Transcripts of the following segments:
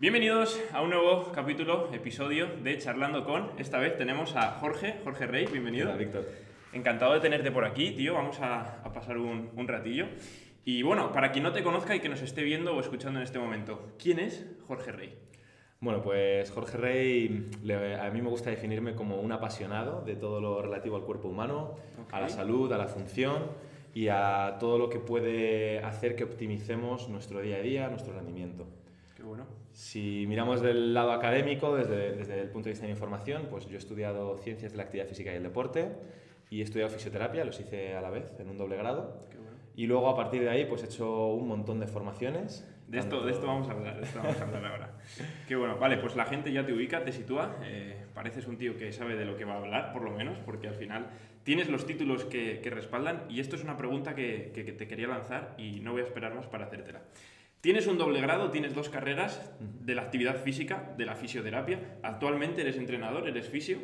Bienvenidos a un nuevo capítulo, episodio de Charlando con. Esta vez tenemos a Jorge, Jorge Rey, bienvenido. Hola, Víctor. Encantado de tenerte por aquí, tío. Vamos a, a pasar un, un ratillo. Y bueno, para quien no te conozca y que nos esté viendo o escuchando en este momento, ¿quién es Jorge Rey? Bueno, pues Jorge Rey, a mí me gusta definirme como un apasionado de todo lo relativo al cuerpo humano, a la salud, a la función y a todo lo que puede hacer que optimicemos nuestro día a día, nuestro rendimiento. Qué bueno. Si miramos del lado académico, desde, desde el punto de vista de la información, pues yo he estudiado ciencias de la actividad física y el deporte y he estudiado fisioterapia, los hice a la vez en un doble grado. Qué bueno. Y luego a partir de ahí pues he hecho un montón de formaciones. De esto, de esto vamos a hablar, de esto vamos a hablar ahora. Qué bueno, vale, pues la gente ya te ubica, te sitúa, eh, pareces un tío que sabe de lo que va a hablar, por lo menos, porque al final tienes los títulos que, que respaldan y esto es una pregunta que, que- que te quería lanzar y no voy a esperar más para hacértela. Tienes un doble grado, tienes dos carreras de la actividad física, de la fisioterapia, actualmente eres entrenador, eres fisio,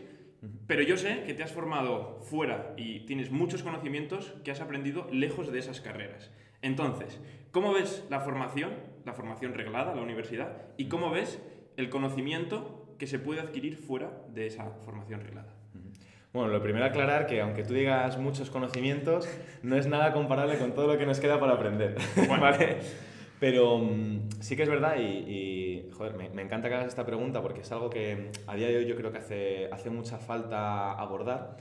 pero yo sé que te has formado fuera y tienes muchos conocimientos que has aprendido lejos de esas carreras. Entonces, ¿cómo ves la formación, la formación reglada, la universidad, y cómo ves el conocimiento que se puede adquirir fuera de esa formación reglada? Bueno, lo primero aclarar que aunque tú digas muchos conocimientos, no es nada comparable con todo lo que nos queda para aprender, ¿vale? Pero mm, sí que es verdad y, y, joder, me, me encanta que hagas esta pregunta porque es algo que mm, a día de hoy yo creo que hace, hace mucha falta abordar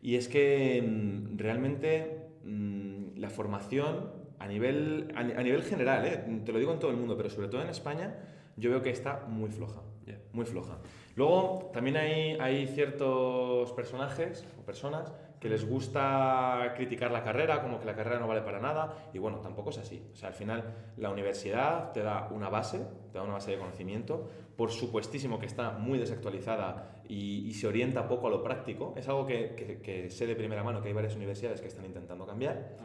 y es que mm, realmente mm, la formación a nivel, a, a nivel general, ¿eh? te lo digo en todo el mundo, pero sobre todo en España, yo veo que está muy floja Ya. muy floja. Luego también hay, hay ciertos personajes o personas que les gusta criticar la carrera, como que la carrera no vale para nada, y bueno, tampoco es así. O sea, al final la universidad te da una base, te da una base de conocimiento, por supuestísimo que está muy desactualizada y, se orienta poco a lo práctico, es algo que sé de primera mano que hay varias universidades que están intentando cambiar,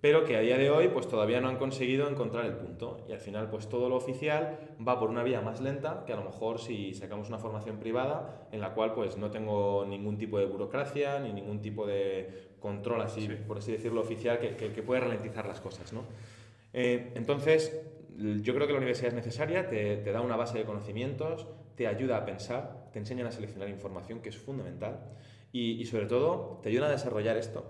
pero que a día de hoy pues todavía no han conseguido encontrar el punto y al final pues todo lo oficial va por una vía más lenta que a lo mejor si sacamos una formación privada en la cual pues no tengo ningún tipo de burocracia ni ningún tipo de control así Sí. por así decirlo oficial que, que- que puede ralentizar las cosas ¿no? Eh, entonces yo creo que la universidad es necesaria te, te da una base de conocimientos te ayuda a pensar te enseñan a seleccionar información que es fundamental y, y sobre todo te ayudan a desarrollar esto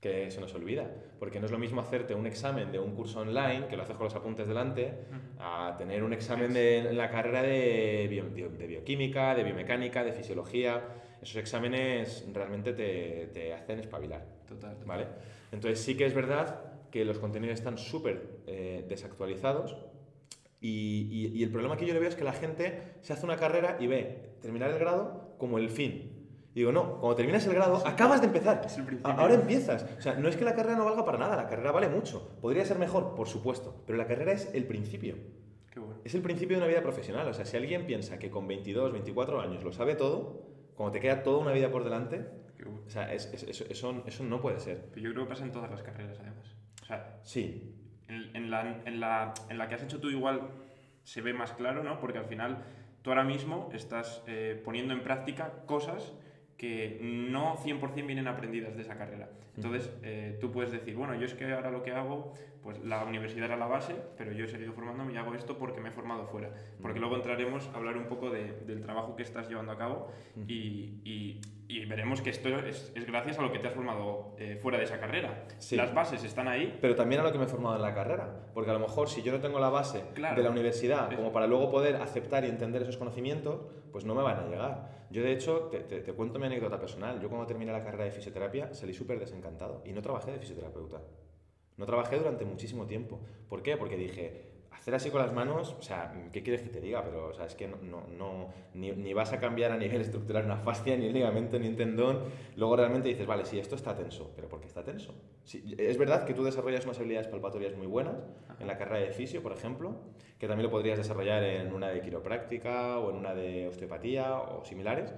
que se nos olvida, porque no es lo mismo hacerte un examen de un curso online, que lo haces con los apuntes delante, a tener un examen de en la carrera de, bio- de bioquímica, de biomecánica, de fisiología. Esos exámenes realmente te, te hacen espabilar, Total. total. ¿vale? Entonces sí que es verdad que los contenidos están súper eh, desactualizados y, y- y el problema que yo le veo es que la gente se hace una carrera y ve terminar el grado como el fin. Digo, no, cuando terminas el grado, acabas de empezar. Es el principio. A- Ahora empiezas. O sea, no es que la carrera no valga para nada, la carrera vale mucho. Podría ser mejor, por supuesto, pero la carrera es el principio. Qué bueno. Es el principio de una vida profesional. O sea, si alguien piensa que con 22, 24 años lo sabe todo, cuando te queda toda una vida por delante, bueno. o sea, es- es- eso, eso- eso no puede ser. Pero yo creo que pasa en todas las carreras, además. O sea, Sí, en, en la, en, la, en la que has hecho tú igual se ve más claro, ¿no? Porque al final tú ahora mismo estás eh, poniendo en práctica cosas que no 100% vienen aprendidas de esa carrera. Entonces, eh, tú puedes decir, bueno, yo es que ahora lo que hago, pues la universidad era la base, pero yo he seguido formándome y hago esto porque me he formado fuera. Porque luego entraremos a hablar un poco de- del trabajo que estás llevando a cabo y, y- y veremos que esto es, es gracias a lo que te has formado eh, fuera de esa carrera. Sí. Las bases están ahí, pero también a lo que me he formado en la carrera. Porque a lo mejor si yo no tengo la base Claro. de la universidad como para luego poder aceptar y entender esos conocimientos, pues no me van a llegar. Yo de hecho, te, te- te cuento mi anécdota personal. Yo cuando terminé la carrera de fisioterapia salí súper desencantado y no trabajé de fisioterapeuta. No trabajé durante muchísimo tiempo. ¿Por qué? Porque dije, hacer así con las manos, o sea, ¿qué quieres que te diga? Pero, o sea, es que no, no, no- ni, ni vas a cambiar a nivel estructural una fascia, ni un ligamento, ni un tendón. Luego realmente dices, vale, sí, esto está tenso, pero ¿por qué está tenso? Sí, es verdad que tú desarrollas unas habilidades palpatorias muy buenas en la carrera de fisio, por ejemplo, que también lo podrías desarrollar en una de quiropráctica o en una de osteopatía o similares.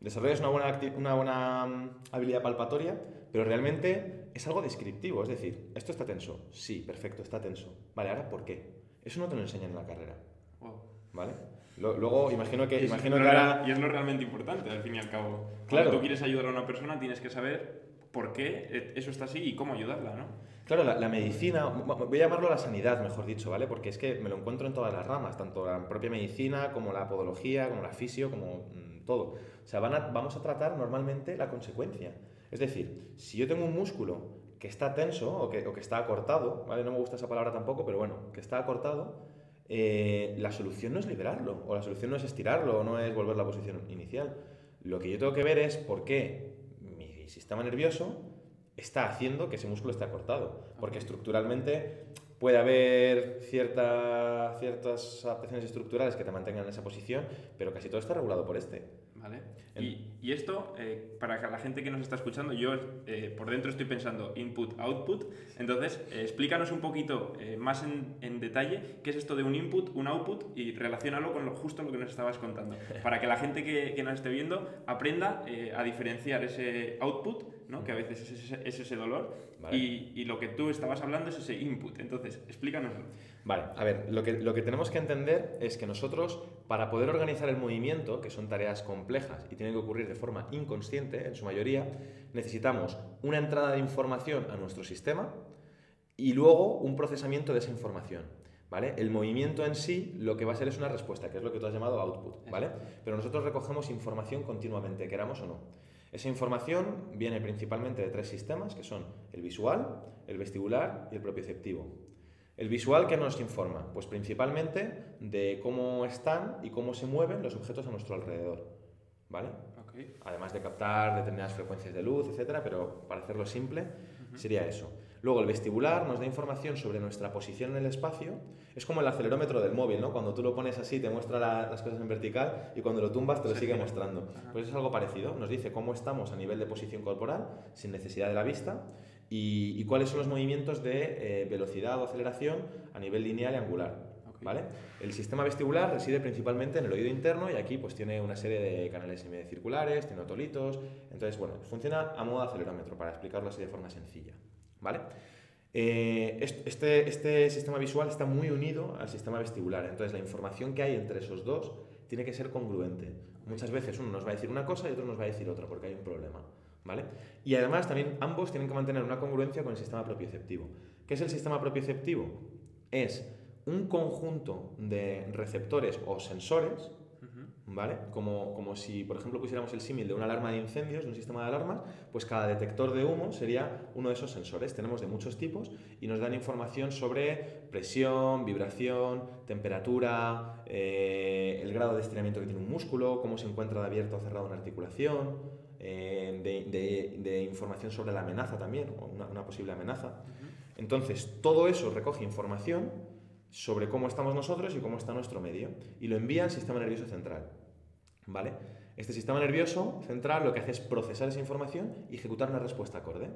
Desarrollas una buena, una buena mm, habilidad palpatoria, pero realmente es algo descriptivo. Es decir, ¿esto está tenso? Sí, perfecto, está tenso. Vale, ¿ahora por qué? Eso no te lo enseñan en la carrera, Wow. ¿vale? Luego, imagino que, Y es imagino lo que ahora... Y es lo realmente importante, al fin y al cabo. Claro. Cuando tú quieres ayudar a una persona, tienes que saber por qué eso está así y cómo ayudarla, ¿no? Claro, la, medicina, voy a llamarlo la sanidad, mejor dicho, ¿vale? Porque es que me lo encuentro en todas las ramas, tanto la propia medicina como la podología, como la fisio, como mm, todo. O sea, vamos a tratar normalmente la consecuencia. Es decir, si yo tengo un músculo que está tenso o que, está acortado, ¿vale? No me gusta esa palabra tampoco, pero bueno, que está acortado, eh, la solución no es liberarlo, o la solución no es estirarlo, o no es volver a la posición inicial. Lo que yo tengo que ver es por qué mi sistema nervioso está haciendo que ese músculo esté acortado. Porque estructuralmente puede haber cierta, ciertas adaptaciones estructurales que te mantengan en esa posición, pero casi todo está regulado por este. Vale. Y, y, esto, eh, para la gente que nos está escuchando, yo eh, por dentro estoy pensando input-output. Entonces, eh, explícanos un poquito más en, en, detalle qué es esto de un input, un output y relacionarlo con lo, justo lo que nos estabas contando. Para que la gente que, que nos esté viendo aprenda a diferenciar ese output, ¿no? que a veces es ese, es ese dolor, y, y, lo que tú estabas hablando es ese input. Entonces, explícanoslo. Vale, a ver, lo que, lo que tenemos que entender es que nosotros, para poder organizar el movimiento, que son tareas complejas y tienen que ocurrir de forma inconsciente, en su mayoría, necesitamos una entrada de información a nuestro sistema y luego un procesamiento de esa información. ¿Vale? El movimiento en sí lo que va a ser es una respuesta, que es lo que tú has llamado output, ¿vale? Pero nosotros recogemos información continuamente, queramos o no. Esa información viene principalmente de tres sistemas, que son el visual, el vestibular y el propioceptivo. El visual que nos informa, pues principalmente de cómo están y cómo se mueven los objetos a nuestro alrededor, ¿vale? Además de captar determinadas frecuencias de luz, etcétera, pero para hacerlo simple sería eso. Luego el vestibular nos da información sobre nuestra posición en el espacio. Es como el acelerómetro del móvil, ¿no? Cuando tú lo pones así te muestra las cosas en vertical y cuando lo tumbas te lo sigue mostrando. Pues es algo parecido. Nos dice cómo estamos a nivel de posición corporal sin necesidad de la vista y, cuáles son los movimientos de eh, velocidad o aceleración a nivel lineal y angular. ¿Vale? El sistema vestibular reside principalmente en el oído interno y aquí pues tiene una serie de canales semicirculares, tiene otolitos, entonces bueno, funciona a modo de acelerómetro para explicarlo así de forma sencilla. ¿Vale? Eh, este, este sistema visual está muy unido al sistema vestibular, entonces la información que hay entre esos dos tiene que ser congruente. Muchas veces uno nos va a decir una cosa y otro nos va a decir otra porque hay un problema. ¿vale? Y además también ambos tienen que mantener una congruencia con el sistema propioceptivo. ¿Qué es el sistema propioceptivo? Es un conjunto de receptores o sensores, ¿vale? Como, como, si, por ejemplo, pusiéramos el símil de una alarma de incendios, de un sistema de alarmas, pues cada detector de humo sería uno de esos sensores. Tenemos de muchos tipos y nos dan información sobre presión, vibración, temperatura, eh, el grado de estiramiento que tiene un músculo, cómo se encuentra de abierto o cerrado una articulación, eh, de, información sobre la amenaza también, o una, posible amenaza. Entonces, todo eso recoge información sobre cómo estamos nosotros y cómo está nuestro medio y lo envía al sistema nervioso central. ¿Vale? Este sistema nervioso central lo que hace es procesar esa información y ejecutar una respuesta acorde.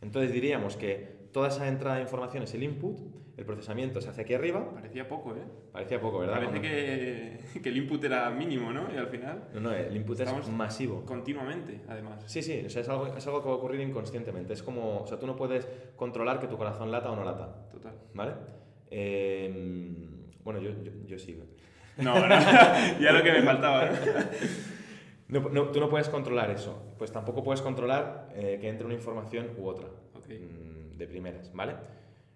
Entonces diríamos que toda esa entrada de información es el input, el procesamiento se hace aquí arriba. Parecía poco, ¿eh? Parecía poco, ¿verdad? Parece que, que, el input era mínimo, ¿no? Y al final... No, no, el input es masivo. Continuamente, además. Sí, sí, o sea, es, algo, es algo que va a ocurrir inconscientemente. Es como, o sea, tú no puedes controlar que tu corazón lata o no lata. Total. ¿Vale? Em, bueno, yo, yo, yo sigo. No, no, ya lo que me faltaba. No, tú no puedes controlar eso. Pues tampoco puedes controlar eh, que entre una información u otra. Mm, de primeras, ¿vale?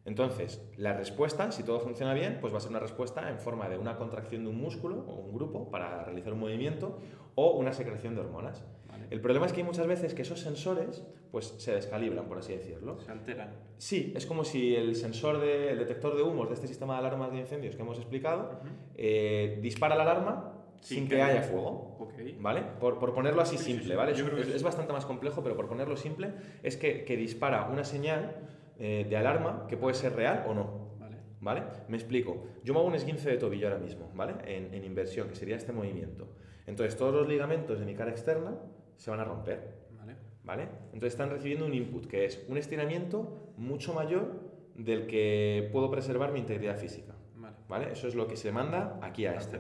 Entonces, la respuesta, si todo funciona bien, pues va a ser una respuesta en forma de una contracción de un músculo o un grupo para realizar un movimiento o una secreción de hormonas. El problema es que hay muchas veces que esos sensores pues, se descalibran, por así decirlo. Se alteran. Sí, es como si el sensor, de, detector de humos de este sistema de alarmas de incendios que hemos explicado, eh, dispara la alarma sin, que, haya fuego. ¿Vale? Por, por, ponerlo así simple, ¿vale? Es, bastante más complejo, pero por ponerlo simple, es que, que dispara una señal eh, de alarma que puede ser real o no. Vale. ¿Vale? Me explico. Yo me hago un esguince de tobillo ahora mismo, ¿vale? En, en inversión, que sería este movimiento. Entonces, todos los ligamentos de mi cara externa se van a romper. Vale. ¿Vale? Entonces, están recibiendo un input, que es un estiramiento mucho mayor del que puedo preservar mi integridad física. Vale. ¿Vale? Eso es lo que se manda aquí a este.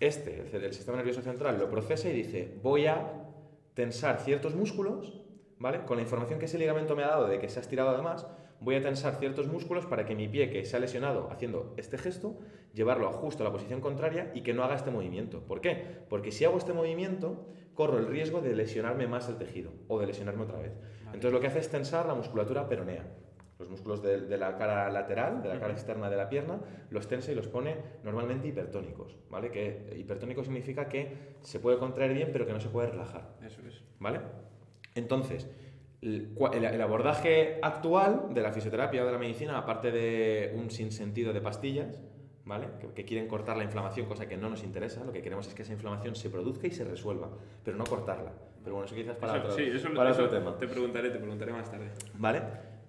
Este, el, sistema nervioso central, lo procesa y dice, voy a tensar ciertos músculos, ¿vale? Con la información que ese ligamento me ha dado de que se ha estirado además, voy a tensar ciertos músculos para que mi pie que se ha lesionado haciendo este gesto, llevarlo justo a la posición contraria y que no haga este movimiento. ¿Por qué? Porque si hago este movimiento, corro el riesgo de lesionarme más el tejido o de lesionarme otra vez. Entonces lo que hace es tensar la musculatura peronea. Los músculos de, la cara lateral, de la cara externa de la pierna, los tensa y los pone normalmente hipertónicos, ¿vale? Que hipertónico significa que se puede contraer bien, pero que no se puede relajar. Eso es. ¿Vale? Entonces, el, abordaje actual de la fisioterapia o de la medicina, aparte de un sinsentido de pastillas, ¿vale? Que, quieren cortar la inflamación, cosa que no nos interesa, lo que queremos es que esa inflamación se produzca y se resuelva, pero no cortarla. Pero bueno, eso quizás para, otro, sí, eso, para otro tema. Te preguntaré, te preguntaré más tarde. ¿Vale?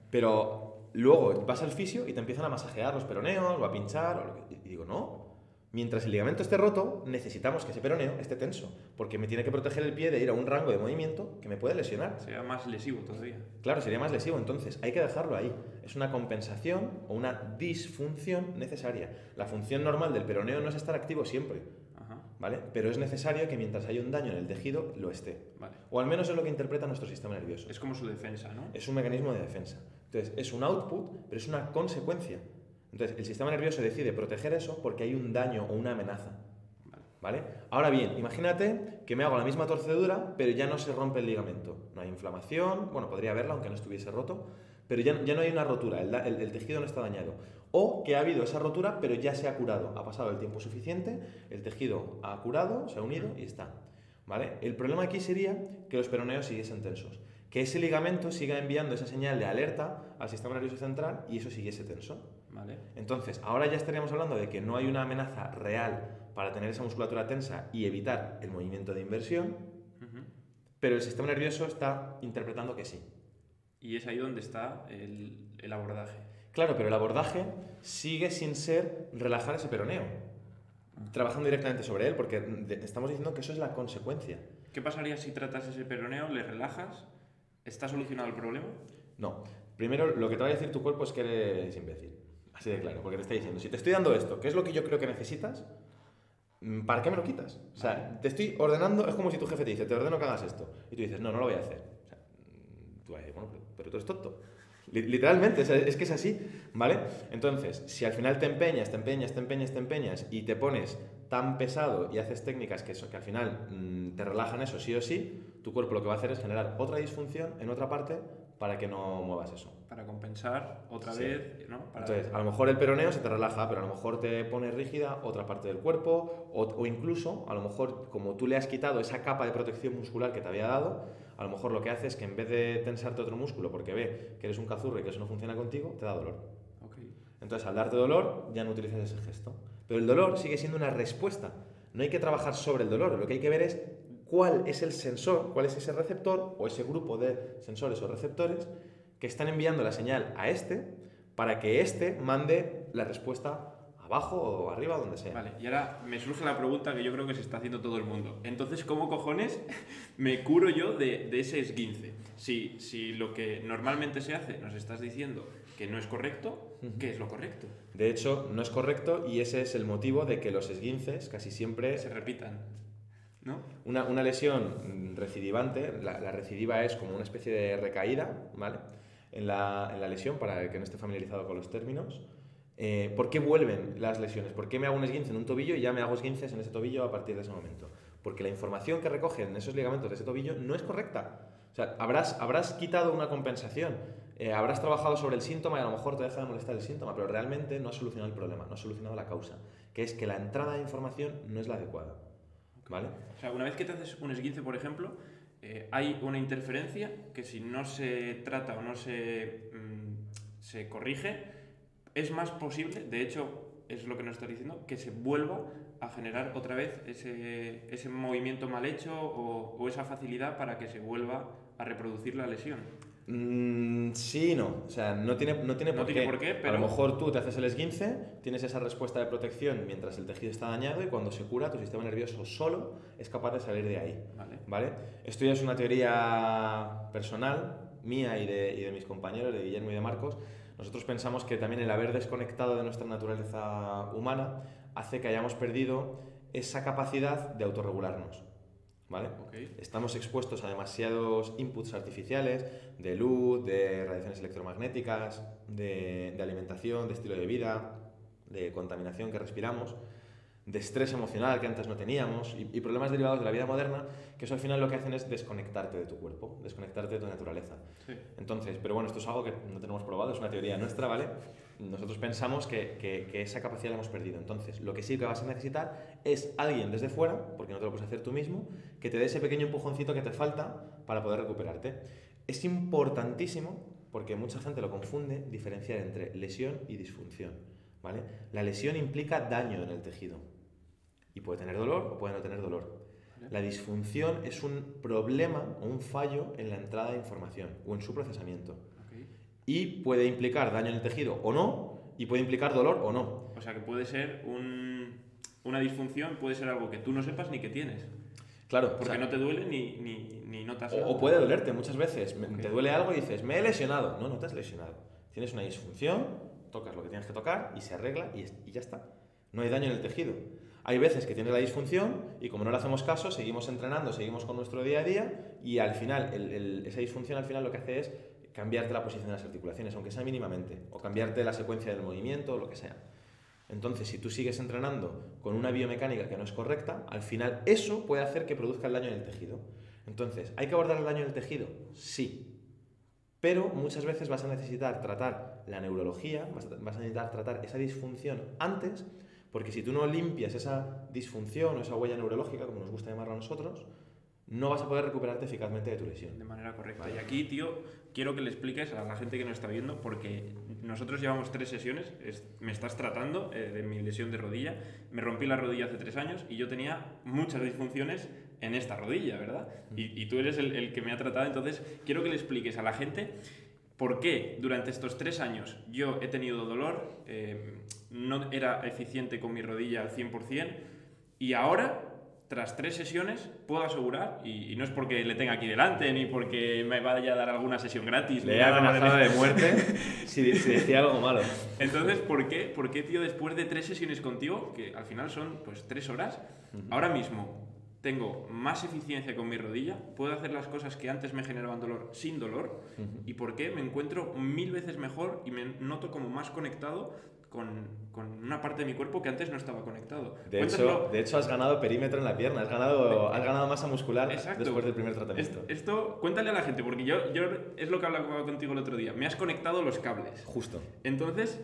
Pero luego vas al fisio y te empiezan a masajear los peroneos o a pinchar, o y digo, no, Mientras el ligamento esté roto, necesitamos que ese peroneo esté tenso, porque me tiene que proteger el pie de ir a un rango de movimiento que me puede lesionar. Sería más lesivo todavía. Claro, sería más lesivo, entonces hay que dejarlo ahí. Es una compensación o una disfunción necesaria. La función normal del peroneo no es estar activo siempre, ¿vale? Pero es necesario que mientras haya un daño en el tejido, lo esté. O al menos es lo que interpreta nuestro sistema nervioso. Es como su defensa, ¿no? Es un mecanismo de defensa. Entonces, es un output, pero es una consecuencia. Entonces, el sistema nervioso decide proteger eso porque hay un daño o una amenaza. ¿Vale? Ahora bien, imagínate que me hago la misma torcedura, pero ya no se rompe el ligamento. No hay inflamación, bueno, podría haberla aunque no estuviese roto, pero ya, ya no hay una rotura, el, el, tejido no está dañado. O que ha habido esa rotura, pero ya se ha curado. Ha pasado el tiempo suficiente, el tejido ha curado, se ha unido y está. ¿Vale? El problema aquí sería que los peroneos siguiesen tensos. Que ese ligamento siga enviando esa señal de alerta al sistema nervioso central y eso siguiese tenso. Entonces, ahora ya estaríamos hablando de que no hay una amenaza real para tener esa musculatura tensa y evitar el movimiento de inversión, pero el sistema nervioso está interpretando que sí. Y es ahí donde está el, abordaje. Claro, pero el abordaje sigue sin ser relajar ese peroneo, trabajando directamente sobre él, porque estamos diciendo que eso es la consecuencia. ¿Qué pasaría si tratas ese peroneo, le relajas? ¿Está solucionado el problema? No. Primero, lo que te va a decir tu cuerpo es que eres imbécil. Así de claro, porque te está diciendo, si te estoy dando esto, ¿qué es lo que yo creo que necesitas? Mm, ¿Para qué me lo quitas? O sea, te estoy ordenando, es como si tu jefe te dice, te ordeno que hagas esto. Y tú dices, no, no lo voy a hacer. O sea, mm, tú vas a decir, bueno, pero, tú eres tonto. Literalmente, es que es así, ¿vale? Entonces, si al final te empeñas, te empeñas, te empeñas, te empeñas y te pones tan pesado y haces técnicas que, eso, que al final mm, te relajan eso sí o sí, tu cuerpo lo que va a hacer es generar otra disfunción en otra parte para que no muevas eso. Para compensar otra vez, ¿no? Entonces, a lo mejor el peroneo se te relaja, pero a lo mejor te pone rígida otra parte del cuerpo, o, incluso, a lo mejor, como tú le has quitado esa capa de protección muscular que te había dado, a lo mejor lo que hace es que en vez de tensarte otro músculo porque ve que eres un cazurro y que eso no funciona contigo, te da dolor. Entonces, al darte dolor, ya no utilizas ese gesto. Pero el dolor sigue siendo una respuesta. No hay que trabajar sobre el dolor, lo que hay que ver es cuál es el sensor, cuál es ese receptor o ese grupo de sensores o receptores que están enviando la señal a este para que este mande la respuesta abajo o arriba, donde sea. Vale, y ahora me surge la pregunta que yo creo que se está haciendo todo el mundo. Entonces, ¿cómo cojones me curo yo de, ese esguince? Si, si lo que normalmente se hace nos estás diciendo que no es correcto, ¿qué es lo correcto? De hecho, no es correcto y ese es el motivo de que los esguinces casi siempre se repitan. Una, lesión recidivante, la, recidiva es como una especie de recaída, ¿vale? En la, lesión, para el que no esté familiarizado con los términos. Eh, ¿Por qué vuelven las lesiones? ¿Por qué me hago un esguince en un tobillo y ya me hago esguinces en ese tobillo a partir de ese momento? Porque la información que recogen esos ligamentos de ese tobillo no es correcta. O sea, habrás, habrás quitado una compensación, eh, habrás trabajado sobre el síntoma y a lo mejor te deja de molestar el síntoma, pero realmente no has solucionado el problema, no has solucionado la causa, que es que la entrada de información no es la adecuada. ¿Vale? O sea, una vez que te haces un esguince, por ejemplo, eh, hay una interferencia que si no se trata o no se, mm, se corrige, es más posible, de hecho, es lo que nos está diciendo, que se vuelva a generar otra vez ese, ese movimiento mal hecho o, o, esa facilidad para que se vuelva a reproducir la lesión. Mm, sí no. O sea, no tiene, no tiene, por, qué. por, qué. A lo mejor tú te haces el esguince, tienes esa respuesta de protección mientras el tejido está dañado y cuando se cura, tu sistema nervioso solo es capaz de salir de ahí. Vale. ¿vale? Esto ya es una teoría personal, mía y de, y de mis compañeros, de Guillermo y de Marcos. Nosotros pensamos que también el haber desconectado de nuestra naturaleza humana hace que hayamos perdido esa capacidad de autorregularnos. ¿Vale? Estamos expuestos a demasiados inputs artificiales de luz, de radiaciones electromagnéticas, de, de alimentación, de estilo de vida, de contaminación que respiramos de estrés emocional que antes no teníamos y, problemas derivados de la vida moderna, que eso al final lo que hacen es desconectarte de tu cuerpo, desconectarte de tu naturaleza. Entonces, pero bueno, esto es algo que no tenemos probado, es una teoría nuestra, ¿vale? Nosotros pensamos que, que, esa capacidad la hemos perdido. Entonces, lo que sí que vas a necesitar es alguien desde fuera, porque no te lo puedes hacer tú mismo, que te dé ese pequeño empujoncito que te falta para poder recuperarte. Es importantísimo, porque mucha gente lo confunde, diferenciar entre lesión y disfunción. ¿Vale? La lesión implica daño en el tejido y puede tener dolor o puede no tener dolor. La disfunción es un problema o un fallo en la entrada de información o en su procesamiento. Y puede implicar daño en el tejido o no, y puede implicar dolor o no. O sea que puede ser una disfunción, puede ser algo que tú no sepas ni que tienes. Claro. Porque no te duele ni, ni, ni notas o, o, puede dolerte muchas veces. Te duele algo y dices, me he lesionado. No, no te has lesionado. Tienes una disfunción, tocas lo que tienes que tocar y se arregla y, y ya está. No hay daño en el tejido. Hay veces que tiene la disfunción y como no le hacemos caso, seguimos entrenando, seguimos con nuestro día a día y al final, esa disfunción al final lo que hace es cambiarte la posición de las articulaciones, aunque sea mínimamente, o cambiarte la secuencia del movimiento, o lo que sea. Entonces, si tú sigues entrenando con una biomecánica que no es correcta, al final eso puede hacer que produzca el daño en el tejido. Entonces, ¿hay que abordar el daño en el tejido? Sí. Pero muchas veces vas a necesitar tratar la neurología, vas a necesitar tratar esa disfunción antes porque si tú no limpias esa disfunción o esa huella neurológica, como nos gusta llamarlo a nosotros, no vas a poder recuperarte eficazmente de tu lesión. De manera correcta. Y aquí, tío, quiero que le expliques a la gente que nos está viendo, porque nosotros llevamos tres sesiones, me estás tratando eh, de mi lesión de rodilla, me rompí la rodilla hace tres años y yo tenía muchas disfunciones en esta rodilla, ¿verdad? Mm. Y, tú eres el, el, que me ha tratado, entonces quiero que le expliques a la gente ¿Por qué durante estos tres años yo he tenido dolor, eh, no era eficiente con mi rodilla al 100% y ahora, tras tres sesiones, puedo asegurar, y, no es porque le tenga aquí delante ni porque me vaya a dar alguna sesión gratis. Le he amenazado de muerte si, decía algo malo. Entonces, ¿por qué, ¿por qué, tío, después de tres sesiones contigo, que al final son pues tres horas, ahora mismo tengo más eficiencia con mi rodilla, puedo hacer las cosas que antes me generaban dolor sin dolor y por qué me encuentro mil veces mejor y me noto como más conectado con, con, una parte de mi cuerpo que antes no estaba conectado. De hecho, de hecho, has ganado perímetro en la pierna, has ganado, has ganado masa muscular después del primer tratamiento. Esto, cuéntale a la gente, porque yo, yo es lo que hablaba contigo el otro día, me has conectado los cables. Justo. Entonces,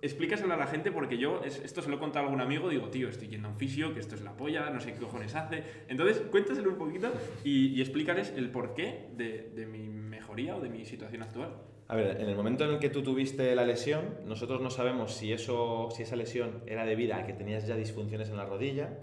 explícaselo a la gente porque yo esto se lo he contado a algún amigo, digo, tío, estoy yendo a un fisio, que esto es la polla, no sé qué cojones hace. Entonces, cuéntaselo un poquito y, y explícales el porqué de, de mi mejoría o de mi situación actual. A ver, en el momento en el que tú tuviste la lesión, nosotros no sabemos si, eso, si esa lesión era debida a que tenías ya disfunciones en la rodilla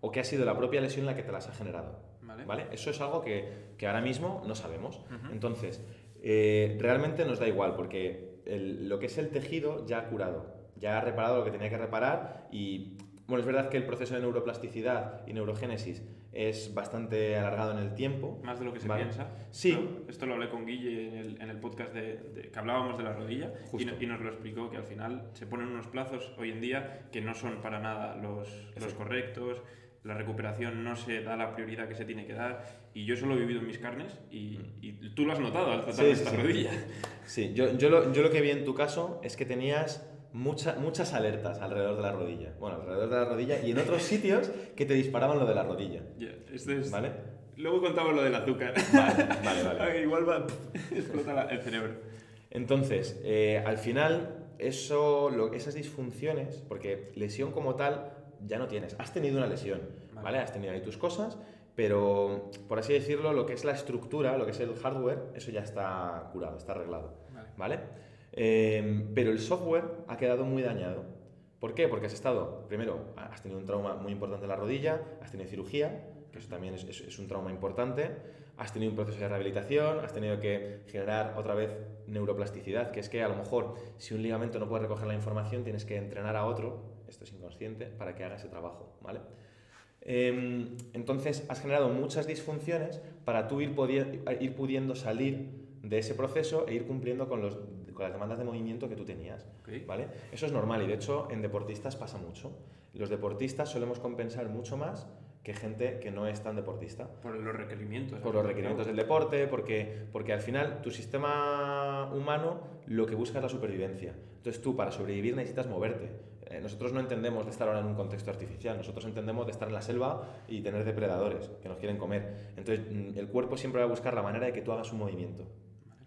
o que ha sido la propia lesión la que te las ha generado. Vale. Eso es algo que, que ahora mismo no sabemos. Entonces, eh, realmente nos da igual porque lo que es el tejido ya ha curado, ya ha reparado lo que tenía que reparar y bueno, es verdad que el proceso de neuroplasticidad y neurogénesis es bastante alargado en el tiempo. Más de lo que se piensa. Sí. Esto lo hablé con Guille en el, en el podcast de, que hablábamos de la rodilla y, y, nos lo explicó que al final se ponen unos plazos hoy en día que no son para nada los, los correctos la recuperación no se da la prioridad que se tiene que dar y yo eso lo he vivido en mis carnes y, mm. tú lo has notado al tratar esta rodilla. Sí, yo, yo, lo, yo, lo, que vi en tu caso es que tenías mucha, muchas alertas alrededor de la rodilla. Bueno, alrededor de la rodilla y en otros sitios que te disparaban lo de la rodilla. es... ¿Vale? Luego contamos lo del azúcar. Vale, vale, vale. Igual va, explota el cerebro. Entonces, eh, al final, eso, lo, esas disfunciones, porque lesión como tal ya no tienes. Has tenido una lesión, vale. Has tenido ahí tus cosas, pero por así decirlo, lo que es la estructura, lo que es el hardware, eso ya está curado, está arreglado, ¿vale? Em, pero el software ha quedado muy dañado. ¿Por qué? Porque has estado, primero, has tenido un trauma muy importante en la rodilla, has tenido cirugía, que eso también es, es, un trauma importante, has tenido un proceso de rehabilitación, has tenido que generar otra vez neuroplasticidad, que es que a lo mejor si un ligamento no puede recoger la información, tienes que entrenar a otro esto es inconsciente, para que haga ese trabajo, ¿vale? Em, entonces has generado muchas disfunciones para tú ir, ir, pudiendo salir de ese proceso e ir cumpliendo con, los, con las demandas de movimiento que tú tenías. ¿vale? Eso es normal y de hecho en deportistas pasa mucho. Los deportistas solemos compensar mucho más que gente que no es tan deportista. Por los requerimientos. Por los requerimientos del deporte, porque, porque al final tu sistema humano lo que busca es la supervivencia. Entonces tú para sobrevivir necesitas moverte. Eh, nosotros no entendemos de estar ahora en un contexto artificial, nosotros entendemos de estar en la selva y tener depredadores que nos quieren comer. Entonces mm, el cuerpo siempre va a buscar la manera de que tú hagas un movimiento.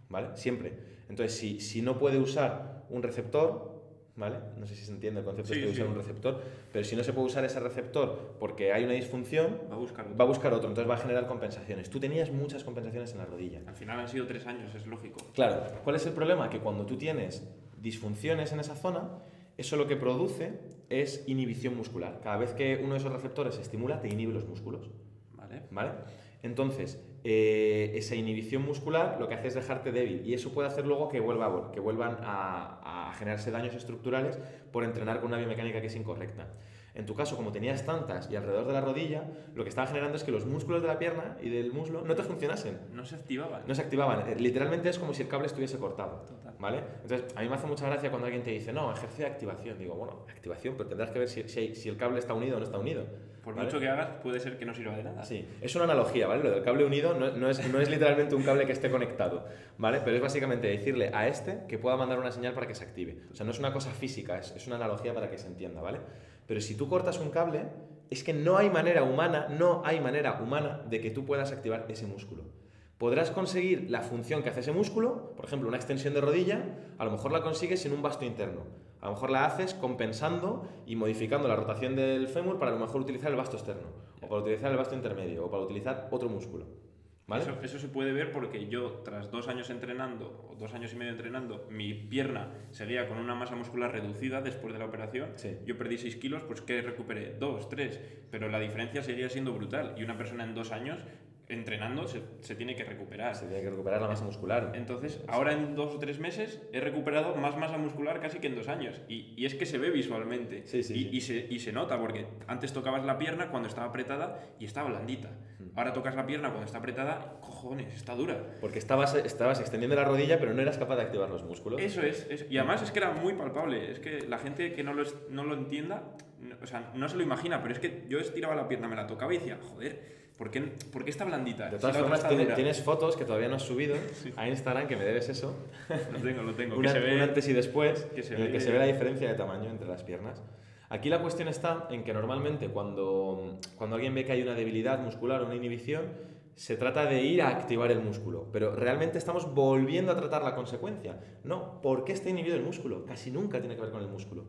¿Vale? Siempre. Entonces si, si no puede usar un receptor, ¿vale? No sé si se entiende el concepto de usar un receptor, pero si no se puede usar ese receptor porque hay una disfunción, va a, buscar otro. va a buscar otro, entonces va a generar compensaciones. Tú tenías muchas compensaciones en la rodilla. Al final han sido tres años, es lógico. Claro, ¿cuál es el problema? Que cuando tú tienes disfunciones en esa zona, eso lo que produce es inhibición muscular. Cada vez que uno de esos receptores se estimula, te inhibe los músculos. Vale. ¿Vale? Entonces, eh, esa inhibición muscular lo que hace es dejarte débil y eso puede hacer luego que, vuelva, que vuelvan a, a generarse daños estructurales por entrenar con una biomecánica que es incorrecta. En tu caso, como tenías tantas y alrededor de la rodilla, lo que estaba generando es que los músculos de la pierna y del muslo no te funcionasen. No se activaban. No se activaban. Eh, literalmente es como si el cable estuviese cortado. ¿Vale? Entonces, a mí me hace mucha gracia cuando alguien te dice, no, ejerce de activación. Digo, bueno, activación, pero tendrás que ver si, si, el cable está unido o no está unido. Por mucho que hagas, puede ser que no sirva de nada. Sí, es una analogía, ¿vale? Lo del cable unido no, no, es, no es literalmente un cable que esté conectado, ¿vale? Pero es básicamente decirle a este que pueda mandar una señal para que se active. O sea, no es una cosa física, es, es una analogía para que se entienda, ¿vale? Pero si tú cortas un cable, es que no hay manera humana, no hay manera humana de que tú puedas activar ese músculo. Podrás conseguir la función que hace ese músculo, por ejemplo, una extensión de rodilla, a lo mejor la consigues en un vasto interno. A lo mejor la haces compensando y modificando la rotación del fémur para a lo mejor utilizar el vasto externo, o para utilizar el vasto intermedio, o para utilizar otro músculo. Eso, se puede ver porque yo, tras dos años entrenando, o dos años y medio entrenando, mi pierna seguía con una masa muscular reducida después de la operación. Yo perdí 6 kilos, pues que recuperé 2, 3, pero la diferencia seguía siendo brutal. Y una persona en dos años entrenando se, se, tiene que recuperar. Se tiene que recuperar la masa muscular. Entonces, ahora en dos o tres meses he recuperado más masa muscular casi que en dos años. Y, y es que se ve visualmente. Sí, sí, y, Y, se, y, se, nota, porque antes tocabas la pierna cuando estaba apretada y estaba blandita. Hmm. Ahora tocas la pierna cuando está apretada, cojones, está dura. Porque estabas, estabas extendiendo la rodilla, pero no eras capaz de activar los músculos. Eso es. y además es que era muy palpable. Es que la gente que no lo, no lo entienda, o sea, no se lo imagina, pero es que yo estiraba la pierna, me la tocaba y decía, joder ¿Por qué, ¿Por qué, está blandita? De todas formas, tienes, fotos que todavía no has subido a Instagram que me debes eso. Lo tengo, lo tengo. Un antes y después, que se, en el que se ve la diferencia de tamaño entre las piernas. Aquí la cuestión está en que normalmente cuando, cuando alguien ve que hay una debilidad muscular o una inhibición, se trata de ir a activar el músculo, pero realmente estamos volviendo a tratar la consecuencia. No, ¿por qué está inhibido el músculo? Casi nunca tiene que ver con el músculo.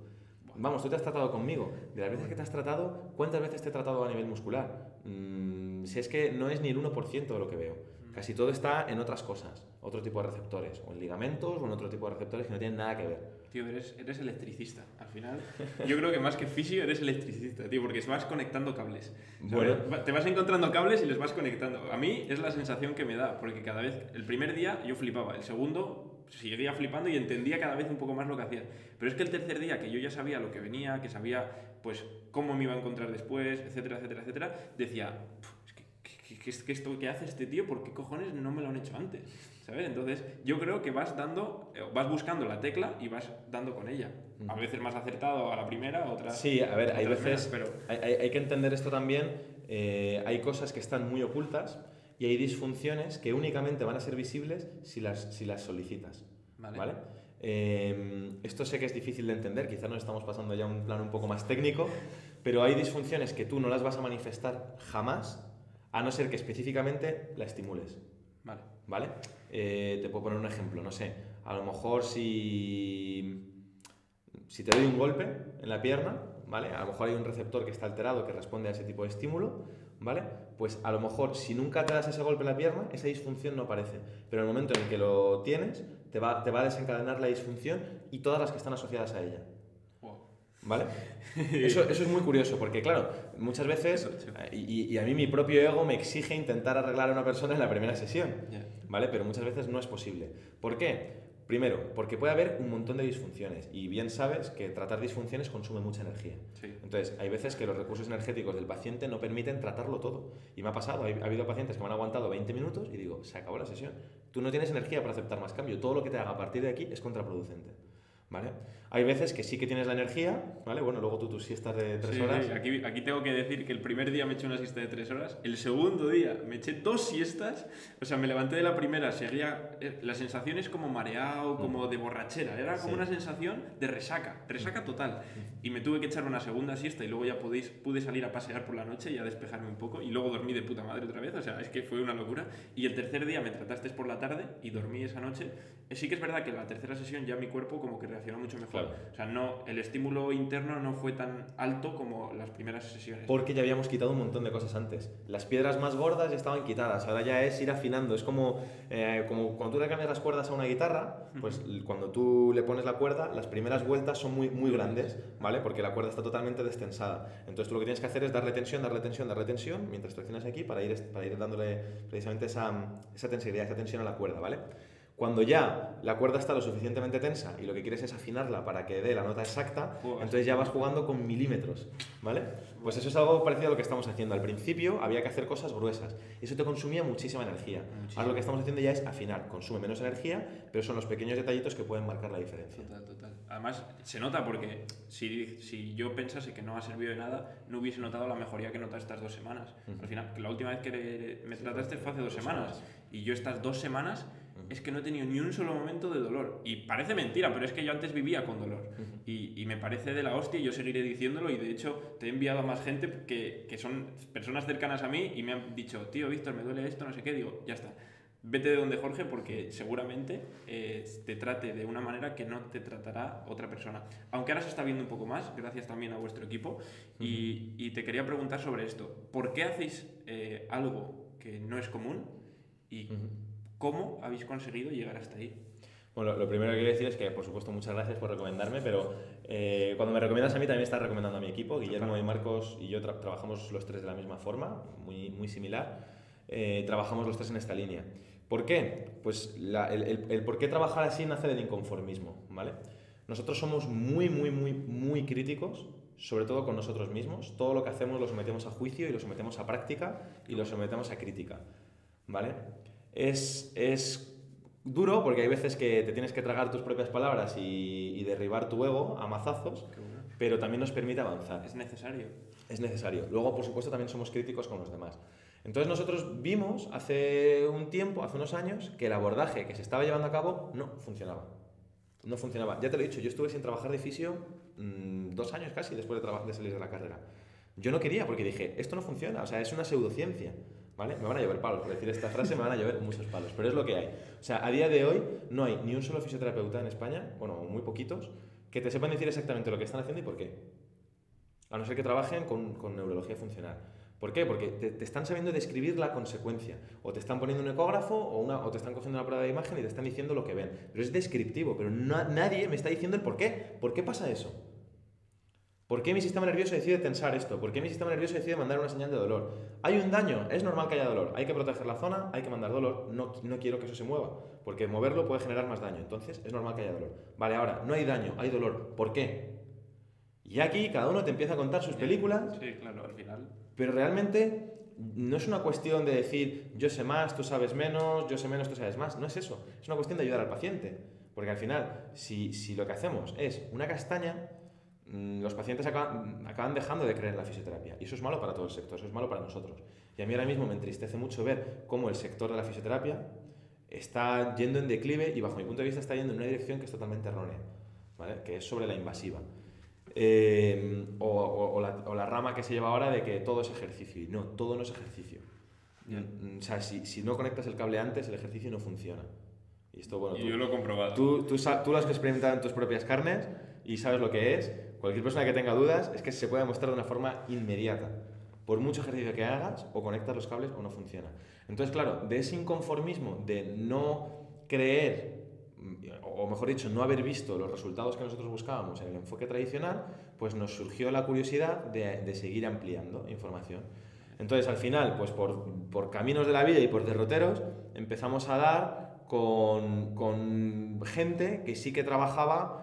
Vamos, tú te has tratado conmigo. De las veces que te has tratado, ¿cuántas veces te he tratado a nivel muscular? Mm, si es que no es ni el 1% de lo que veo. Casi todo está en otras cosas, otro tipo de receptores, o en ligamentos, o en otro tipo de receptores que no tienen nada que ver. Tío, eres, eres electricista. Al final, yo creo que más que fisio eres electricista, tío, porque vas conectando cables. Bueno. Te vas encontrando cables y los vas conectando. A mí es la sensación que me da, porque cada vez, el primer día yo flipaba, el segundo seguía flipando y entendía cada vez un poco más lo que hacía. Pero es que el tercer día, que yo ya sabía lo que venía, que sabía pues cómo me iba a encontrar después, etcétera, etcétera, etcétera, decía, es que, ¿qué, es esto que hace este tío? ¿Por qué cojones no me lo han hecho antes? ¿Sabes? Entonces, yo creo que vas dando, eh, vas buscando la tecla y vas dando con ella. A veces más acertado a la primera, otras. Sí, a ver, hay veces. pero... Hay, hay, que entender esto también. Eh, hay cosas que están muy ocultas y hay disfunciones que únicamente van a ser visibles si las, si las solicitas. Vale. Em, esto sé que es difícil de entender, quizás nos estamos pasando ya a un plano un poco más técnico, pero hay disfunciones que tú no las vas a manifestar jamás, a no ser que específicamente la estimules. Vale. ¿Vale? Eh, te puedo poner un ejemplo, no sé, a lo mejor si, si te doy un golpe en la pierna, ¿vale? A lo mejor hay un receptor que está alterado que responde a ese tipo de estímulo, ¿vale? Pues a lo mejor si nunca te das ese golpe en la pierna, esa disfunción no aparece. Pero en el momento en que lo tienes, te va, te va a desencadenar la disfunción y todas las que están asociadas a ella. ¿Vale? Eso, eso, es muy curioso, porque claro, muchas veces, y, y, a mí mi propio ego me exige intentar arreglar a una persona en la primera sesión, ¿vale? Pero muchas veces no es posible. ¿Por qué? Primero, porque puede haber un montón de disfunciones y bien sabes que tratar disfunciones consume mucha energía. Entonces, hay veces que los recursos energéticos del paciente no permiten tratarlo todo. Y me ha pasado, ha habido pacientes que me han aguantado 20 minutos y digo, se acabó la sesión. Tú no tienes energía para aceptar más cambio. Todo lo que te haga a partir de aquí es contraproducente. ¿vale? Hay veces que sí que tienes la energía, ¿vale? Bueno, luego tú tus siestas de tres Sí, horas. sí, Aquí, aquí tengo que decir que el primer día me eché una siesta de tres horas, el segundo día me eché dos siestas, o sea, me levanté de la primera, seguía, eh, la sensación es como mareado, como de borrachera, era como Sí. una sensación de resaca, resaca total. Y me tuve que echar una segunda siesta y luego ya podéis, pude salir a pasear por la noche y a despejarme un poco y luego dormí de puta madre otra vez, o sea, es que fue una locura. Y el tercer día me trataste por la tarde y dormí esa noche. Eh, Sí que es verdad que en la tercera sesión ya mi cuerpo como que reaccionó mucho mejor. Claro. O sea, no, el estímulo interno no fue tan alto como las primeras sesiones. Porque ya habíamos quitado un montón de cosas antes. Las piedras más gordas ya estaban quitadas, ahora ya es ir afinando. Es como, eh, como cuando tú le cambias las cuerdas a una guitarra, pues cuando tú le pones la cuerda, las primeras vueltas son muy, muy grandes, ¿vale? Porque la cuerda está totalmente destensada. Entonces tú lo que tienes que hacer es darle tensión, darle tensión, darle tensión, mientras traccionas aquí para ir, para ir dándole precisamente esa, esa tensibilidad, esa tensión a la cuerda, ¿vale? Cuando ya la cuerda está lo suficientemente tensa y lo que quieres es afinarla para que dé la nota exacta, Joder. entonces ya vas jugando con milímetros, ¿vale? Pues eso es algo parecido a lo que estamos haciendo. Al principio había que hacer cosas gruesas y eso te consumía muchísima energía. Muchísimo. Ahora lo que estamos haciendo ya es afinar, consume menos energía, pero son los pequeños detallitos que pueden marcar la diferencia. Total, total. Además, se nota porque si, si yo pensase que no ha servido de nada, no hubiese notado la mejoría que he notado estas dos semanas. Al final, la última vez que me trataste fue hace dos semanas. Y yo estas dos semanas es que no he tenido ni un solo momento de dolor. Y parece mentira, pero es que yo antes vivía con dolor. y, y me parece de la hostia y yo seguiré diciéndolo. Y de hecho, te he enviado a más gente que, que son personas cercanas a mí y me han dicho, tío, Víctor, me duele esto, no sé qué. Digo, ya está. Vete de donde Jorge porque seguramente eh, te trate de una manera que no te tratará otra persona. Aunque ahora se está viendo un poco más, gracias también a vuestro equipo. y, y te quería preguntar sobre esto. ¿Por qué hacéis eh, algo que no es común? ¿Y cómo habéis conseguido llegar hasta ahí? Bueno, lo primero que quiero decir es que, por supuesto, muchas gracias por recomendarme, pero eh, cuando me recomiendas a mí también estás recomendando a mi equipo. Guillermo y Marcos y yo tra- trabajamos los tres de la misma forma, muy, muy similar. Eh, trabajamos los tres en esta línea. ¿Por qué? Pues la- el, el- el por qué trabajar así nace del inconformismo, ¿vale? Nosotros somos muy, muy, muy, muy críticos, sobre todo con nosotros mismos. Todo lo que hacemos lo sometemos a juicio y lo sometemos a práctica y lo sometemos a crítica, ¿vale? Es, es duro porque hay veces que te tienes que tragar tus propias palabras y, y derribar tu ego a mazazos, pero también nos permite avanzar. Es necesario. Es necesario. Luego, por supuesto, también somos críticos con los demás. Entonces nosotros vimos hace un tiempo, hace unos años, que el abordaje que se estaba llevando a cabo no funcionaba. No funcionaba. Ya te lo he dicho, yo estuve sin trabajar de fisio mm, dos años casi después de, de salir de la carrera. Yo no quería porque dije, esto no funciona, o sea, es una pseudociencia. ¿Vale? Me van a llover palos, por decir esta frase me van a llover muchos palos, pero es lo que hay. O sea, a día de hoy no hay ni un solo fisioterapeuta en España, bueno, muy poquitos, que te sepan decir exactamente lo que están haciendo y por qué. A no ser que trabajen con, con neurología funcional. ¿Por qué? Porque te, te están sabiendo describir la consecuencia. O te están poniendo un ecógrafo o, una, o te están cogiendo una prueba de imagen y te están diciendo lo que ven. Pero es descriptivo, pero na- nadie me está diciendo el por qué. ¿Por qué pasa eso? ¿Por qué mi sistema nervioso decide tensar esto? ¿Por qué mi sistema nervioso decide mandar una señal de dolor? Hay un daño, es normal que haya dolor. Hay que proteger la zona, hay que mandar dolor. No, no quiero que eso se mueva, porque moverlo puede generar más daño. Entonces es normal que haya dolor. Vale, ahora, no hay daño, hay dolor. ¿Por qué? Y aquí cada uno te empieza a contar sus películas Sí, claro, al final. pero realmente no es una cuestión de decir yo sé más, tú sabes menos, yo sé menos, tú sabes más. No es eso. Es una cuestión de ayudar al paciente. Porque al final, si, si lo que hacemos es una castaña, los pacientes acaban, acaban dejando de creer en la fisioterapia. Y eso es malo para todo el sector, eso es malo para nosotros. Y a mí ahora mismo me entristece mucho ver cómo el sector de la fisioterapia está yendo en declive y bajo mi punto de vista está yendo en una dirección que es totalmente errónea, ¿vale? que es sobre la invasiva. Eh, o, o- o la, o la rama que se lleva ahora de que todo es ejercicio. Y no, todo no es ejercicio. Mm, O sea, si, si no conectas el cable antes, el ejercicio no funciona. Y esto, bueno, Y tú, yo lo he comprobado. tú, tú, sa- tú lo has experimentado en tus propias carnes y sabes lo que es. Cualquier persona que tenga dudas es que se puede demostrar de una forma inmediata. Por mucho ejercicio que hagas, o conectas los cables o no funciona. Entonces, claro, de ese inconformismo de no creer, mm, o mejor dicho, no haber visto los resultados que nosotros buscábamos en el enfoque tradicional, pues nos surgió la curiosidad de, de seguir ampliando información. Entonces, al final, pues por, por caminos de la vida y por derroteros, empezamos a dar con, con gente que sí que trabajaba,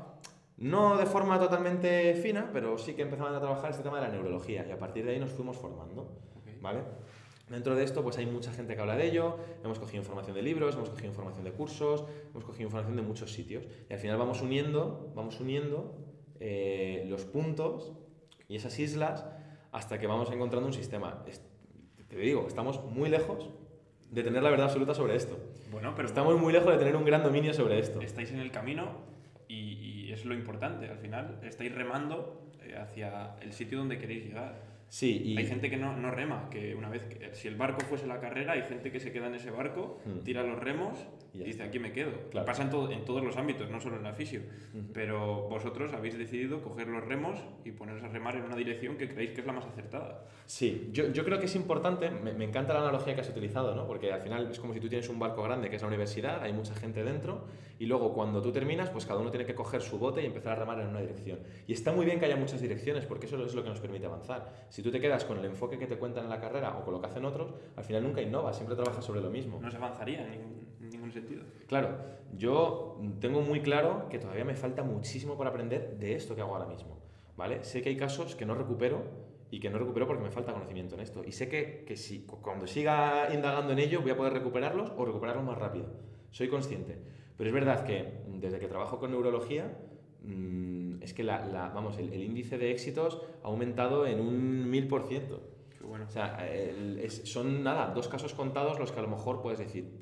no de forma totalmente fina, pero sí que empezaban a trabajar este tema de la neurología y a partir de ahí nos fuimos formando. ¿Vale? Dentro de esto, pues hay mucha gente que habla de ello, hemos cogido información de libros, hemos cogido información de cursos, hemos cogido información de muchos sitios. Y al final vamos uniendo, vamos uniendo eh, los puntos y esas islas hasta que vamos encontrando un sistema. te digo, estamos muy lejos de tener la verdad absoluta sobre esto. Bueno, pero estamos muy lejos de tener un gran dominio sobre esto. Estáis en el camino y es lo importante. Al final estáis remando eh, hacia el sitio donde queréis llegar. Sí, y... Hay gente que no, no, rema, que una vez que si el barco fuese la carrera, hay gente que se queda en ese barco, hmm. tira los remos y, dice aquí me quedo. Pasa en, todo, en, todos los ámbitos, no solo en la fisio. Hmm. Pero vosotros habéis decidido coger los remos y poneros a remar en una dirección que creéis que es la más acertada. Sí, yo, yo creo que es importante, me, me, encanta la analogía que has utilizado, ¿no? porque al final es como si tú tienes un barco grande que es la universidad, hay mucha gente dentro y luego cuando tú terminas, pues cada uno tiene que coger su bote y empezar a remar en una dirección. Y está muy bien que haya muchas direcciones porque eso es lo que nos permite avanzar. Si tú te quedas con el enfoque que te cuentan en la carrera o con lo que hacen otros, al final nunca innovas, siempre trabajas sobre lo mismo. No se avanzaría en ningún, en ningún sentido. Claro, yo tengo muy claro que todavía me falta muchísimo por aprender de esto que hago ahora mismo. ¿vale? Sé que hay casos que no recupero y que no recupero porque me falta conocimiento en esto. Y sé que, que si, cuando siga indagando en ello voy a poder recuperarlos o recuperarlos más rápido. Soy consciente. Pero es verdad que desde que trabajo con neurología, mm, es que la, vamos, el, índice de éxitos ha aumentado en un mil por ciento. O sea, son nada, dos casos contados los que a lo mejor puedes decir,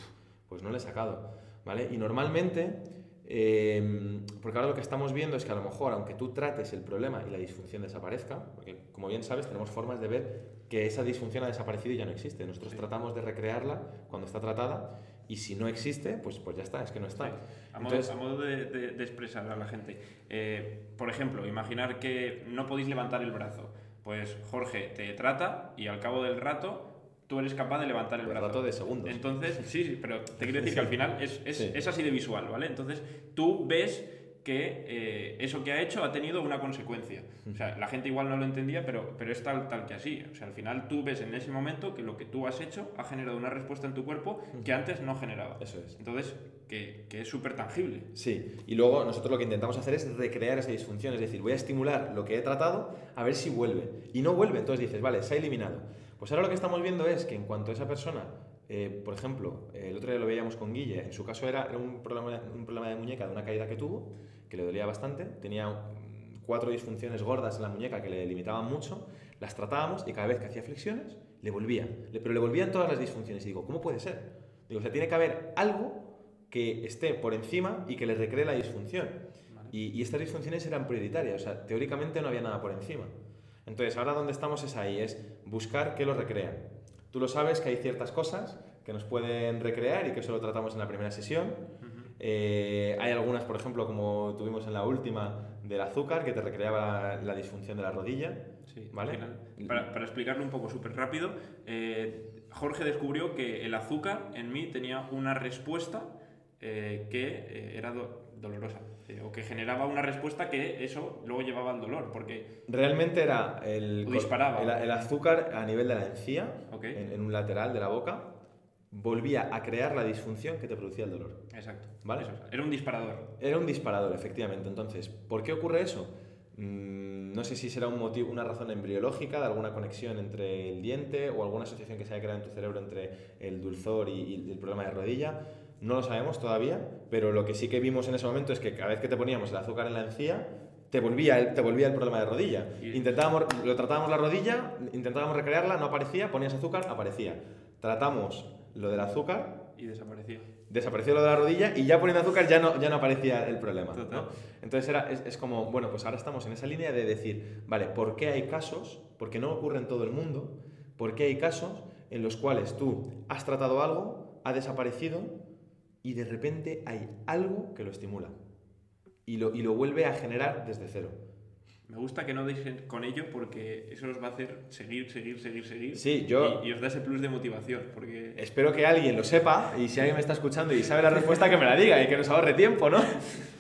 pues no le he sacado. ¿vale? Y normalmente, em, porque ahora lo que estamos viendo es que a lo mejor, aunque tú trates el problema y la disfunción desaparezca, porque como bien sabes, tenemos formas de ver que esa disfunción ha desaparecido y ya no existe. Nosotros tratamos de recrearla cuando está tratada y si no existe, pues, pues ya está, es que no está. A, modo, de, de, expresar a la gente. Eh, por ejemplo, imaginar que no podéis levantar el brazo. Pues Jorge te trata y al cabo del rato tú eres capaz de levantar el, brazo. rato de segundos. Entonces, sí, sí, pero te quiero decir que al final es, es, es así de visual, ¿vale? Entonces tú ves que eh, eso que ha hecho ha tenido una consecuencia. O sea, la gente igual no lo entendía, pero, pero es tal, tal que así. O sea, al final tú ves en ese momento que lo que tú has hecho ha generado una respuesta en tu cuerpo que antes no generaba. Eso es. Entonces, que, que es súper tangible. Sí, y luego nosotros lo que intentamos hacer es recrear esa disfunción, es decir, voy a estimular lo que he tratado a ver si vuelve. Y no vuelve, entonces dices, vale, se ha eliminado. Pues ahora lo que estamos viendo es que en cuanto a esa persona eh, por ejemplo, el otro día lo veíamos con Guille, en su caso era, era un, problema, un problema de muñeca de una caída que tuvo, que le dolía bastante, tenía cuatro disfunciones gordas en la muñeca que le limitaban mucho, las tratábamos y cada vez que hacía flexiones le volvía, pero le volvían todas las disfunciones y digo, ¿cómo puede ser? Digo, o sea, tiene que haber algo que esté por encima y que le recree la disfunción. Y, y, estas disfunciones eran prioritarias, o sea, teóricamente no había nada por encima. Entonces, ahora donde estamos es ahí, es buscar que lo recrean. Tú lo sabes que hay ciertas cosas que nos pueden recrear y que eso lo tratamos en la primera sesión. Eh, hay algunas, por ejemplo, como tuvimos en la última, del azúcar, que te recreaba la, disfunción de la rodilla. Sí, ¿vale? Para, para, explicarlo un poco súper rápido, eh, Jorge descubrió que el azúcar en mí tenía una respuesta eh, que era dolorosa o que generaba una respuesta que eso luego llevaba al dolor, porque... Realmente era el, disparaba. El, azúcar a nivel de la encía, en, un lateral de la boca, volvía a crear la disfunción que te producía el dolor. Exacto. ¿Vale? era un disparador. Era un disparador, efectivamente. Entonces, ¿por qué ocurre eso? Mm, no sé si será un motivo, una razón embriológica de alguna conexión entre el diente o alguna asociación que se haya creado en tu cerebro entre el dulzor y, el problema de rodilla. No lo sabemos todavía, pero lo que sí que vimos en ese momento es que cada vez que te poníamos el azúcar en la encía, te volvía el, te volvía el problema de rodilla. Intentábamos, lo tratábamos la rodilla, intentábamos recrearla, no aparecía, ponías azúcar, aparecía. Tratamos lo del azúcar. Y desapareció. Desapareció lo de la rodilla y ya poniendo azúcar ya no, ya no aparecía el problema. Entonces era, es, es, como, bueno, pues ahora estamos en esa línea de decir, vale, ¿por qué hay casos? Porque no ocurre en todo el mundo. ¿Por qué hay casos en los cuales tú has tratado algo, ha desaparecido y de repente hay algo que lo estimula y lo, y lo vuelve a generar desde cero? Me gusta que no deis con ello porque eso os va a hacer seguir, seguir, seguir, seguir. Sí, yo... Y, os da ese plus de motivación. Porque... Espero que alguien lo sepa y si alguien me está escuchando y sabe la respuesta que me la diga y que nos ahorre tiempo, ¿no?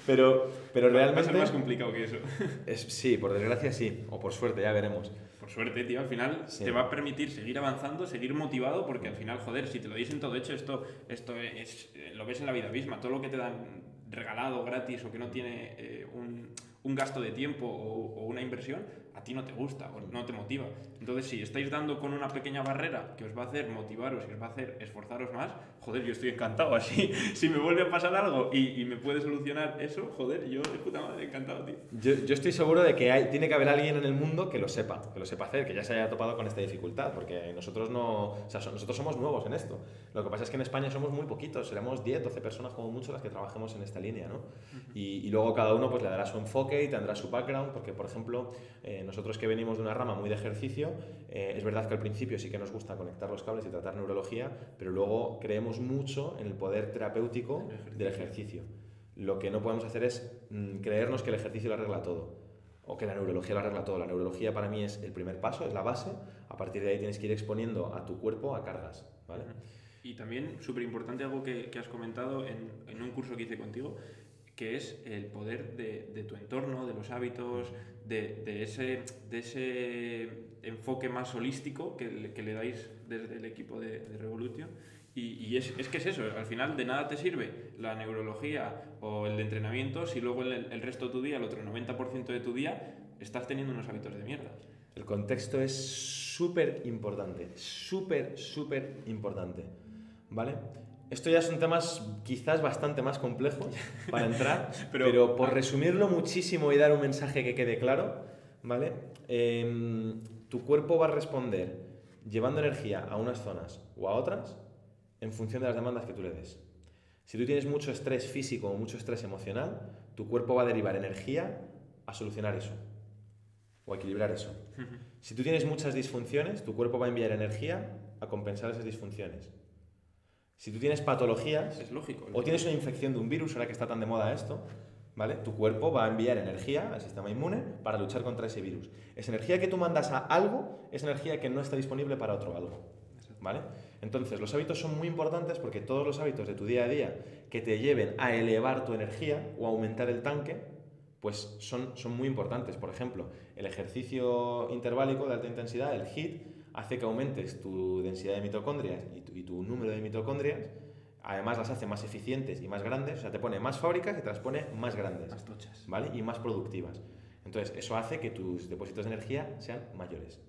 Pero, pero realmente... Va a ser más complicado que eso. Es, sí, por desgracia sí. O por suerte, ya veremos. Por suerte, tío. Al final te va a permitir seguir avanzando, seguir motivado porque al final, joder, si te lo dicen todo hecho, esto, esto es, lo ves en la vida misma. Todo lo que te dan regalado, gratis o que no tiene eh, un un gasto de tiempo o, una inversión, a ti no te gusta o no te motiva. Entonces, si estáis dando con una pequeña barrera que os va a hacer motivaros y os va a hacer esforzaros más, joder, yo estoy encantado. Así, si me vuelve a pasar algo y, y me puede solucionar eso, joder, yo de puta madre encantado, tío. Yo, yo estoy seguro de que hay, tiene que haber alguien en el mundo que lo sepa, que lo sepa hacer, que ya se haya topado con esta dificultad, porque nosotros no, o sea, so- nosotros somos nuevos en esto. Lo que pasa es que en España somos muy poquitos, seremos 10, 12 personas como mucho las que trabajemos en esta línea, ¿no? y, y luego cada uno pues le dará su enfoque y tendrá su background, porque por ejemplo, eh, nosotros que venimos de una rama muy de ejercicio, eh, es verdad que al principio sí que nos gusta conectar los cables y tratar neurología, pero luego creemos mucho en el poder terapéutico del ejercicio. Lo que no podemos hacer es mm, creernos que el ejercicio lo arregla todo o que la neurología lo arregla todo. La neurología para mí es el primer paso, es la base. A partir de ahí tienes que ir exponiendo a tu cuerpo a cargas, ¿vale? Y también, súper importante, algo que, que has comentado en, en un curso que hice contigo, que es el poder de, de tu entorno, de los hábitos, de, de ese, de ese enfoque más holístico que le, que le dais desde el equipo de, de Revolution. Y, y es, es que es eso, al final de nada te sirve la neurología o el de entrenamiento si luego el, el resto de tu día, el otro 90% de tu día, estás teniendo unos hábitos de mierda. El contexto es súper importante, súper, súper importante, ¿vale? Esto ya son temas quizás bastante más complejos para entrar, Pero- pero, por resumirlo muchísimo y dar un mensaje que quede claro, ¿vale? Em, tu cuerpo va a responder llevando energía a unas zonas o a otras en función de las demandas que tú le des. Si tú tienes mucho estrés físico o mucho estrés emocional, tu cuerpo va a derivar energía a solucionar eso o a equilibrar eso. Si tú tienes muchas disfunciones, tu cuerpo va a enviar energía a compensar esas disfunciones. Si tú tienes patologías Es lógico. o tienes una infección de un virus, ahora que está tan de moda esto, ¿vale? Tu cuerpo va a enviar energía al sistema inmune para luchar contra ese virus. Esa energía que tú mandas a algo es energía que no está disponible para otro algo, ¿vale? Entonces, los hábitos son muy importantes porque todos los hábitos de tu día a día que te lleven a elevar tu energía o a aumentar el tanque, pues son, son muy importantes. Por ejemplo, el ejercicio interválico de alta intensidad, el HIIT, hace que aumentes tu densidad de mitocondrias y tu, y tu número de mitocondrias. Además, las hace más eficientes y más grandes, o sea, te pone más fábricas y te las pone más grandes, Más tochas. ¿vale? Y más productivas. Entonces, eso hace que tus depósitos de energía sean mayores,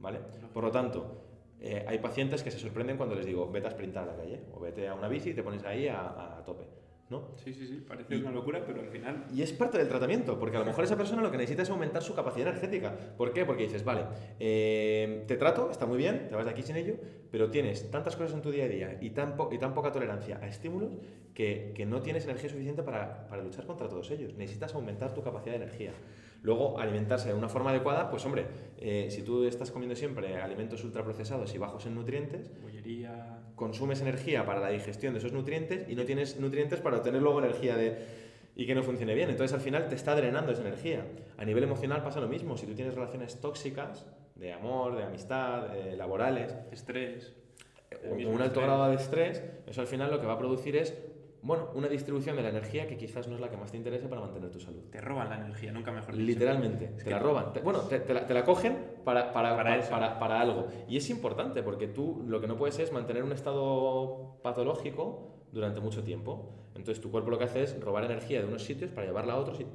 ¿vale? Por lo tanto, eh, hay pacientes que se sorprenden cuando les digo, vete a sprintar a la calle, o vete a una bici y te pones ahí a, a tope, ¿no? Sí, sí, sí, parece Y- una locura, pero al final Y es parte del tratamiento, porque a lo mejor esa persona lo que necesita es aumentar su capacidad energética. ¿Por qué? Porque dices, vale, eh, te trato, está muy bien, te vas de aquí sin ello, pero tienes tantas cosas en tu día a día y tan, po- y tan poca tolerancia a estímulos que, que no tienes energía suficiente para, para luchar contra todos ellos. Necesitas aumentar tu capacidad de energía. Luego, alimentarse de una forma adecuada, pues hombre, eh, si tú estás comiendo siempre alimentos ultraprocesados y bajos en nutrientes, consumes energía para la digestión de esos nutrientes y no tienes nutrientes para obtener luego energía de y que no funcione bien. Entonces al final te está drenando esa energía. A nivel emocional pasa lo mismo. Si tú tienes relaciones tóxicas de amor, de amistad, eh, laborales, Estrés. el o un alto estrés. grado de estrés, eso al final lo que va a producir es bueno, una distribución de la energía que quizás no es la que más te interese para mantener tu salud. Te roban la energía, nunca mejor dicho. Literalmente, te la roban. Te- bueno, te, te la, te la cogen para, para, Para para, para- algo. Y es importante porque tú lo que no puedes es mantener un estado patológico durante mucho tiempo. Entonces tu cuerpo lo que hace es robar energía de unos sitios para llevarla a otros y,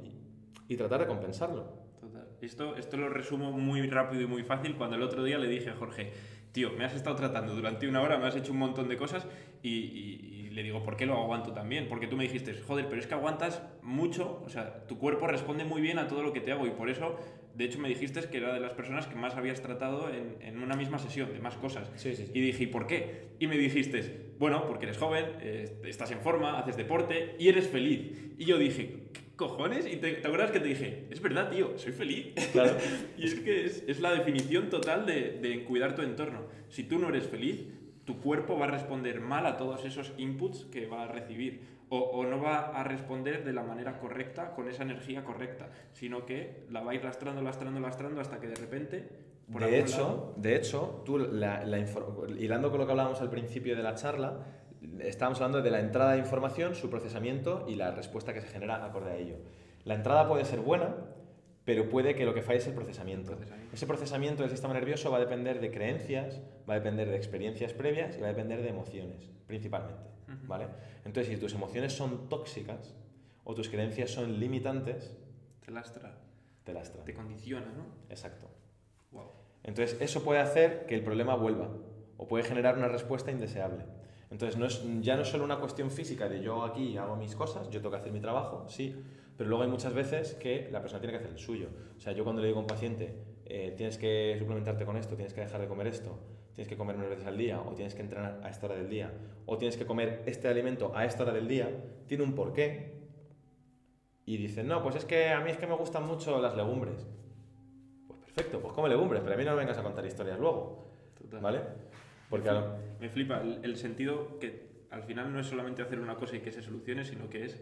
y- tratar de compensarlo. Total. Esto, esto lo resumo muy rápido y muy fácil cuando el otro día le dije a Jorge, tío, me has estado tratando durante una hora, me has hecho un montón de cosas y le digo, ¿por qué lo aguanto también? Porque tú me dijiste, joder, pero es que aguantas mucho, o sea, tu cuerpo responde muy bien a todo lo que te hago y por eso, de hecho, me dijiste que era de las personas que más habías tratado en, en una misma sesión, de más cosas. Sí, sí, sí. Y dije, ¿y por qué? Y me dijiste, bueno, porque eres joven, eh, estás en forma, haces deporte y eres feliz. Y yo dije, ¿qué cojones? Y te, ¿te acuerdas que te dije, es verdad, tío, soy feliz. Claro. y es que es, es la definición total de, de cuidar tu entorno. Si tú no eres feliz, tu cuerpo va a responder mal a todos esos inputs que va a recibir. O, o no va a responder de la manera correcta, con esa energía correcta, sino que la va a ir lastrando, lastrando, lastrando hasta que de repente... por de hecho, lado- de hecho, tú, la, hilando con lo que hablábamos al principio de la charla, estábamos hablando de la entrada de información, su procesamiento y la respuesta que se genera acorde a ello. La entrada puede ser buena, pero puede que lo que falle es el procesamiento. Procesamiento. Ese procesamiento del sistema nervioso va a depender de creencias, va a depender de experiencias previas y va a depender de emociones, principalmente. ¿vale? Entonces, si tus emociones son tóxicas o tus creencias son limitantes, Te lastra. te lastra. Te condiciona, ¿no? Exacto. Wow. Entonces, eso puede hacer que el problema vuelva o puede generar una respuesta indeseable. Entonces, no es, ya no es solo una cuestión física de yo aquí hago mis cosas, yo tengo que hacer mi trabajo, sí, pero luego hay muchas veces que la persona tiene que hacer el suyo. O sea, yo cuando le digo a un paciente, eh, tienes que suplementarte con esto, tienes que dejar de comer esto, tienes que comer nueve veces al día, o tienes que entrenar a esta hora del día, o tienes que comer este alimento a esta hora del día, tiene un porqué. Y dicen, no, pues es que a mí es que me gustan mucho las legumbres. Pues perfecto, pues come legumbres, pero a mí no me vengas a contar historias luego. Total. ¿Vale? Porque me, flipa, lo- me flipa el, el sentido que al final no es solamente hacer una cosa y que se solucione, sino que es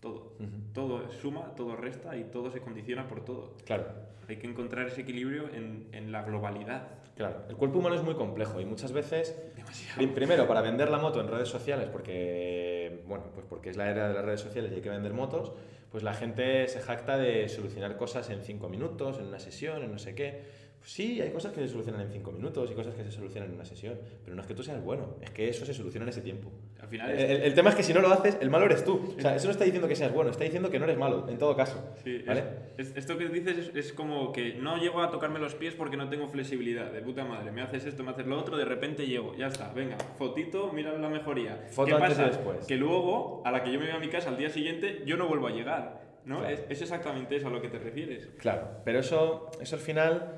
todo. Todo suma, todo resta y todo se condiciona por todo. Claro, Hay que encontrar ese equilibrio en, en la globalidad. claro. El cuerpo humano es muy complejo y muchas veces Demasiado. Prim- Primero, para vender la moto en redes sociales, porque, bueno, pues porque es la era de las redes sociales y hay que vender motos, pues la gente se jacta de solucionar cosas en cinco minutos, en una sesión, en no sé qué. Pues sí, hay cosas que se solucionan en cinco minutos y cosas que se solucionan en una sesión, pero no es que tú seas bueno, es que eso se soluciona en ese tiempo. Al final El, es, el- el tema es que si no lo haces, el malo eres tú. O sea, eso no está diciendo que seas bueno, está diciendo que no eres malo, en todo caso. Sí, ¿Vale? es- es- esto que dices es, es como que no llego a tocarme los pies porque no tengo flexibilidad. De puta madre, me haces esto, me haces lo otro, de repente llego, ya está, venga, fotito, mira la mejoría. Foto ¿Qué antes y pasa? después. Que luego, a la que yo me voy a mi casa al día siguiente, yo no vuelvo a llegar. ¿no? Claro. Es, es exactamente eso a lo que te refieres. Claro, pero eso, eso al final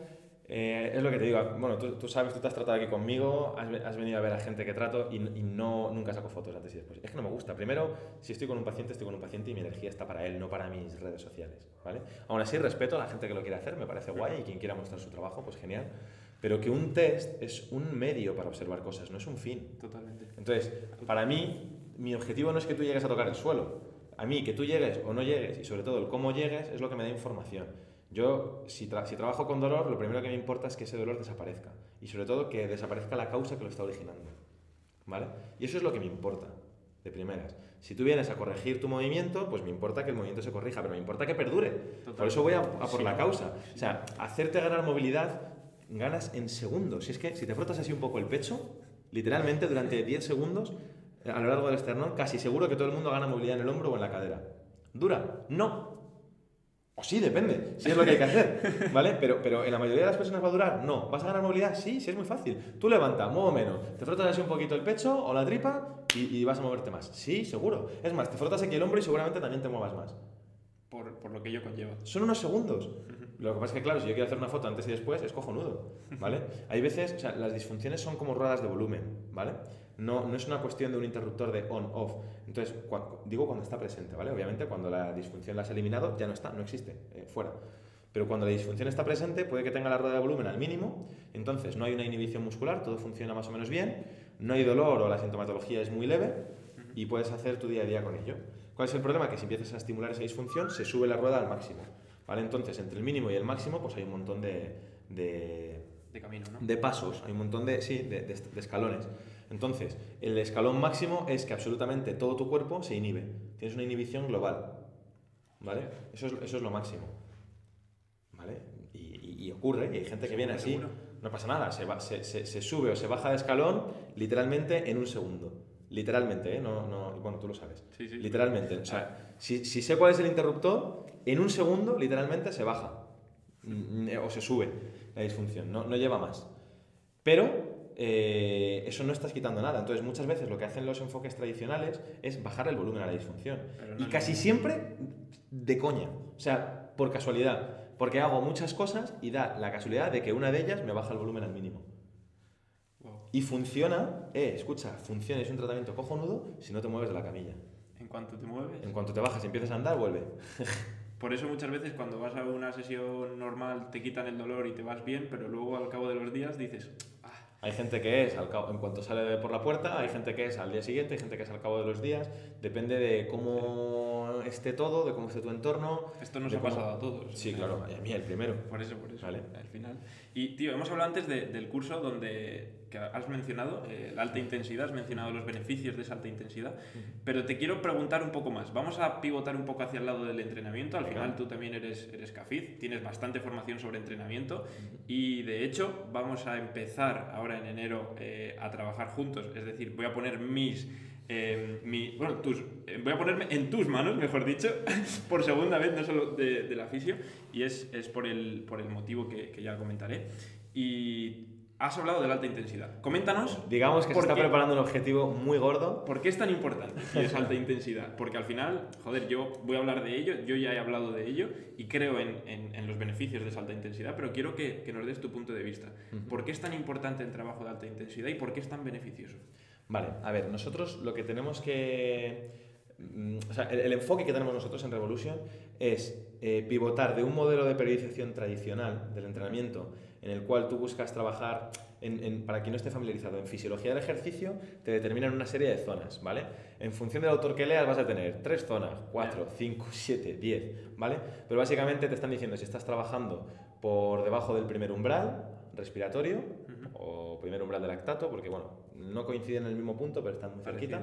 eh, es lo que te digo. Bueno, tú, tú sabes, tú te has tratado aquí conmigo, has, ve- has venido a ver a gente que trato y, y no, nunca saco fotos antes y después. Es que no me gusta. Primero, si estoy con un paciente, estoy con un paciente y mi energía está para él, no para mis redes sociales. ¿vale? Aún así, respeto a la gente que lo quiere hacer, me parece guay y quien quiera mostrar su trabajo, pues genial. Pero que un test es un medio para observar cosas, no es un fin. Totalmente. Entonces, para mí, mi objetivo no es que tú llegues a tocar el suelo. A mí, que tú llegues o no llegues, y sobre todo el cómo llegues, es lo que me da información. Yo, si, tra- si trabajo con dolor, lo primero que me importa es que ese dolor desaparezca. Y sobre todo que desaparezca la causa que lo está originando. ¿Vale? Y eso es lo que me importa, de primeras. Si tú vienes a corregir tu movimiento, pues me importa que el movimiento se corrija, pero me importa que perdure. Por eso voy a, a por Sí. la causa. O sea, hacerte ganar movilidad, ganas en segundos. Si es que si te frotas así un poco el pecho, literalmente durante 10 segundos, eh, a lo largo del esternón, casi seguro que todo el mundo gana movilidad en el hombro o en la cadera. ¿Dura? No. O sí, depende, si es lo que hay que hacer, ¿vale? Pero, pero en la mayoría de las personas va a durar, no. ¿Vas a ganar movilidad? Sí, sí, es muy fácil. Tú levanta, muevo menos, te frotas así un poquito el pecho o la tripa y, y vas a moverte más. Sí, seguro. Es más, te frotas aquí el hombro y seguramente también te muevas más. Por, por lo que ello conlleva. Son unos segundos. Lo que pasa es que, claro, si yo quiero hacer una foto antes y después, es cojonudo, ¿vale? Hay veces, o sea, las disfunciones son como ruedas de volumen, ¿vale? No, no es una cuestión de un interruptor de on-off. Entonces, cua- digo cuando está presente, ¿vale? Obviamente, cuando la disfunción la has eliminado, ya no está, no existe, eh, fuera. Pero cuando la disfunción está presente, puede que tenga la rueda de volumen al mínimo, entonces no hay una inhibición muscular, todo funciona más o menos bien, no hay dolor o la sintomatología es muy leve y puedes hacer tu día a día con ello. ¿Cuál es el problema? Que si empiezas a estimular esa disfunción, se sube la rueda al máximo. ¿vale? Entonces, entre el mínimo y el máximo, pues hay un montón de, de, De camino, ¿no? de pasos, hay un montón de, sí, de escalones. Entonces, el escalón máximo es que absolutamente todo tu cuerpo se inhibe. Tienes una inhibición global. ¿Vale? Eso es, eso es lo máximo. ¿Vale? Y, y- y ocurre, y hay gente que viene así, Seguro. no pasa nada, se, va- se, se- se sube o se baja de escalón literalmente en un segundo. Literalmente, ¿eh? No, no, bueno, tú lo sabes. Sí, sí. Literalmente. O sea, si, si sé cuál es el interruptor, en un segundo literalmente se baja mm, o se sube la disfunción, no, no lleva más. Pero eh, eso no estás quitando nada. Entonces, muchas veces lo que hacen los enfoques tradicionales es bajar el volumen a la disfunción. No Y casi siempre de coña. O sea, por casualidad. Porque hago muchas cosas y da la casualidad de que una de ellas me baja el volumen al mínimo. Wow. Y funciona, eh, escucha, funciona, es un tratamiento cojonudo si no te mueves de la camilla. En cuanto te mueves. En cuanto te bajas y empiezas a andar, vuelve. Por eso muchas veces cuando vas a una sesión normal te quitan el dolor y te vas bien, pero luego al cabo de los días dices, Hay gente que es al cabo, en cuanto sale por la puerta, hay gente que es al día siguiente, hay gente que es al cabo de los días. Depende de cómo esté todo, de cómo esté tu entorno. esto nos ha cómo- pasado a todos. Sí, claro, a mí el primero. Por eso, por eso, Vale. al final. Y, tío, hemos hablado antes de- del curso donde que has mencionado eh, la alta intensidad, has mencionado los beneficios de esa alta intensidad, pero te quiero preguntar un poco más. Vamos a pivotar un poco hacia el lado del entrenamiento. Al final tú también eres, eres CAFID, tienes bastante formación sobre entrenamiento y de hecho vamos a empezar ahora en enero eh, a trabajar juntos. Es decir, voy a poner mis eh, mi, bueno, tus, eh, voy a ponerme en tus manos, mejor dicho, por segunda vez, no solo de, de la fisio, y es, es por, el, por el motivo que, que ya comentaré. Y has hablado de la alta intensidad. Coméntanos. Digamos que se está qué- preparando un objetivo muy gordo. ¿Por qué es tan importante esa alta intensidad? Porque al final, joder, yo voy a hablar de ello, yo ya he hablado de ello y creo en, en- en los beneficios de esa alta intensidad, pero quiero que, que nos des tu punto de vista. ¿Por qué es tan importante el trabajo de alta intensidad y por qué es tan beneficioso? Vale, a ver, nosotros lo que tenemos que... mm, O sea, el, el enfoque que tenemos nosotros en Revolution es eh, pivotar de un modelo de periodización tradicional del entrenamiento en el cual tú buscas trabajar, en- en- para quien no esté familiarizado, en fisiología del ejercicio, te determinan una serie de zonas, ¿vale? En función del autor que leas vas a tener tres zonas, cuatro, cinco, siete, diez, ¿vale? Pero básicamente te están diciendo si estás trabajando por debajo del primer umbral respiratorio o primer umbral de lactato, porque bueno, no coinciden en el mismo punto, pero están muy cerquita.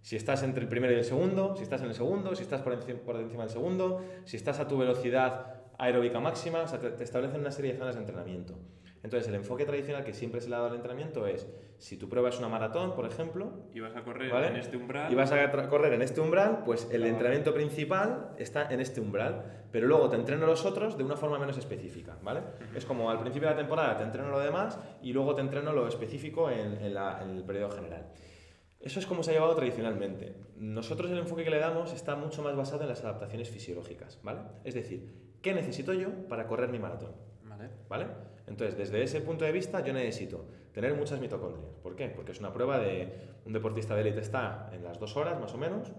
Si estás entre el primero y el segundo, si estás en el segundo, si estás por, por encima del segundo, si estás a tu velocidad aeróbica máxima, o sea, te, te establecen una serie de zonas de entrenamiento. Entonces, el enfoque tradicional que siempre se le ha dado al entrenamiento es, si tu prueba es una maratón, por ejemplo, Y vas a correr ¿Vale? en este umbral. y vas a correr en este umbral, pues el Ah. entrenamiento principal está en este umbral, pero luego te entreno los otros de una forma menos específica, ¿vale? Es como al principio de la temporada te entreno lo demás y luego te entreno lo específico en, en la- en el periodo general. Eso es como se ha llevado tradicionalmente. Nosotros el enfoque que le damos está mucho más basado en las adaptaciones fisiológicas, ¿vale? Es decir, ¿qué necesito yo para correr mi maratón? Vale. ¿Vale? Entonces, desde ese punto de vista, yo necesito tener muchas mitocondrias. ¿Por qué? Porque es una prueba de un deportista de élite está en las dos horas, más o menos.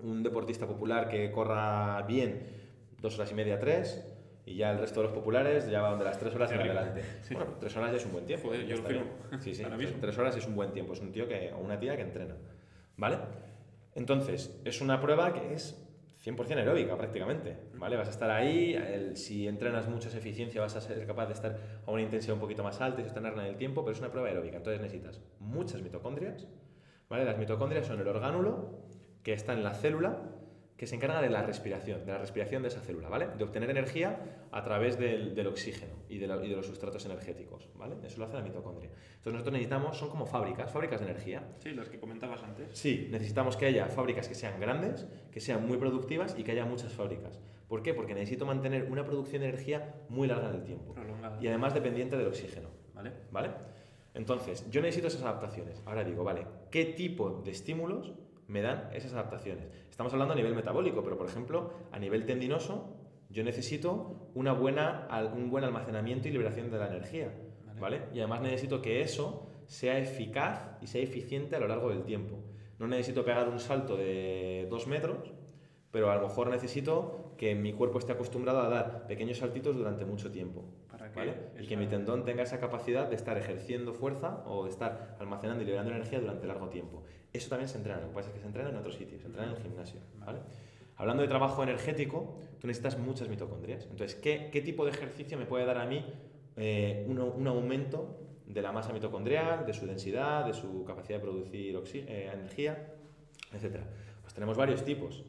Un deportista popular que corra bien, dos horas y media, tres. Y ya el resto de los populares ya van de las tres horas en adelante. Bueno, tres horas ya es un buen tiempo. Joder, yo lo firmo. Sí, sí, tres horas es un buen tiempo. Es un tío que, o una tía que entrena. ¿Vale? Entonces, es una prueba que es 100% aeróbica prácticamente, ¿vale? Vas a estar ahí, si entrenas mucho esa eficiencia vas a ser capaz de estar a una intensidad un poquito más alta y sostenerla en el tiempo, pero es una prueba aeróbica, entonces necesitas muchas mitocondrias, ¿vale? Las mitocondrias son el orgánulo que está en la célula que se encarga de la respiración, de la respiración de esa célula, ¿vale? De obtener energía a través del, del oxígeno y de, la- y de los sustratos energéticos, ¿vale? Eso lo hace la mitocondria. Entonces nosotros necesitamos, son como fábricas, fábricas de energía, Sí, los que comentabas antes. Sí, necesitamos que haya fábricas que sean grandes, que sean muy productivas y que haya muchas fábricas. ¿Por qué? Porque necesito mantener una producción de energía muy larga en el tiempo Prolongada. y además dependiente del oxígeno. Vale. ¿Vale? Entonces, yo necesito esas adaptaciones. Ahora digo, vale, ¿qué tipo de estímulos me dan esas adaptaciones? Estamos hablando a nivel metabólico, pero por ejemplo, a nivel tendinoso, yo necesito una buena, un buen almacenamiento y liberación de la energía. Vale. ¿Vale? Y además necesito que eso sea eficaz y sea eficiente a lo largo del tiempo. No necesito pegar un salto de dos metros, pero a lo mejor necesito que mi cuerpo esté acostumbrado a dar pequeños saltitos durante mucho tiempo. Que ¿vale? Y que mi tendón tenga esa capacidad de estar ejerciendo fuerza o de estar almacenando y liberando energía durante largo tiempo. Eso también se entrena, lo que pasa es que se entrena en otros sitios, se entrena en el gimnasio. ¿vale? Hablando de trabajo energético, tú necesitas muchas mitocondrias. Entonces, ¿qué, qué tipo de ejercicio me puede dar a mí eh, un, un aumento de la masa mitocondrial, de su densidad, de su capacidad de producir eh, energía, etcétera? Pues tenemos varios tipos.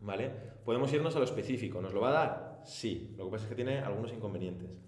¿Vale? Podemos irnos a lo específico. ¿Nos lo va a dar? Sí. Lo que pasa es que tiene algunos inconvenientes.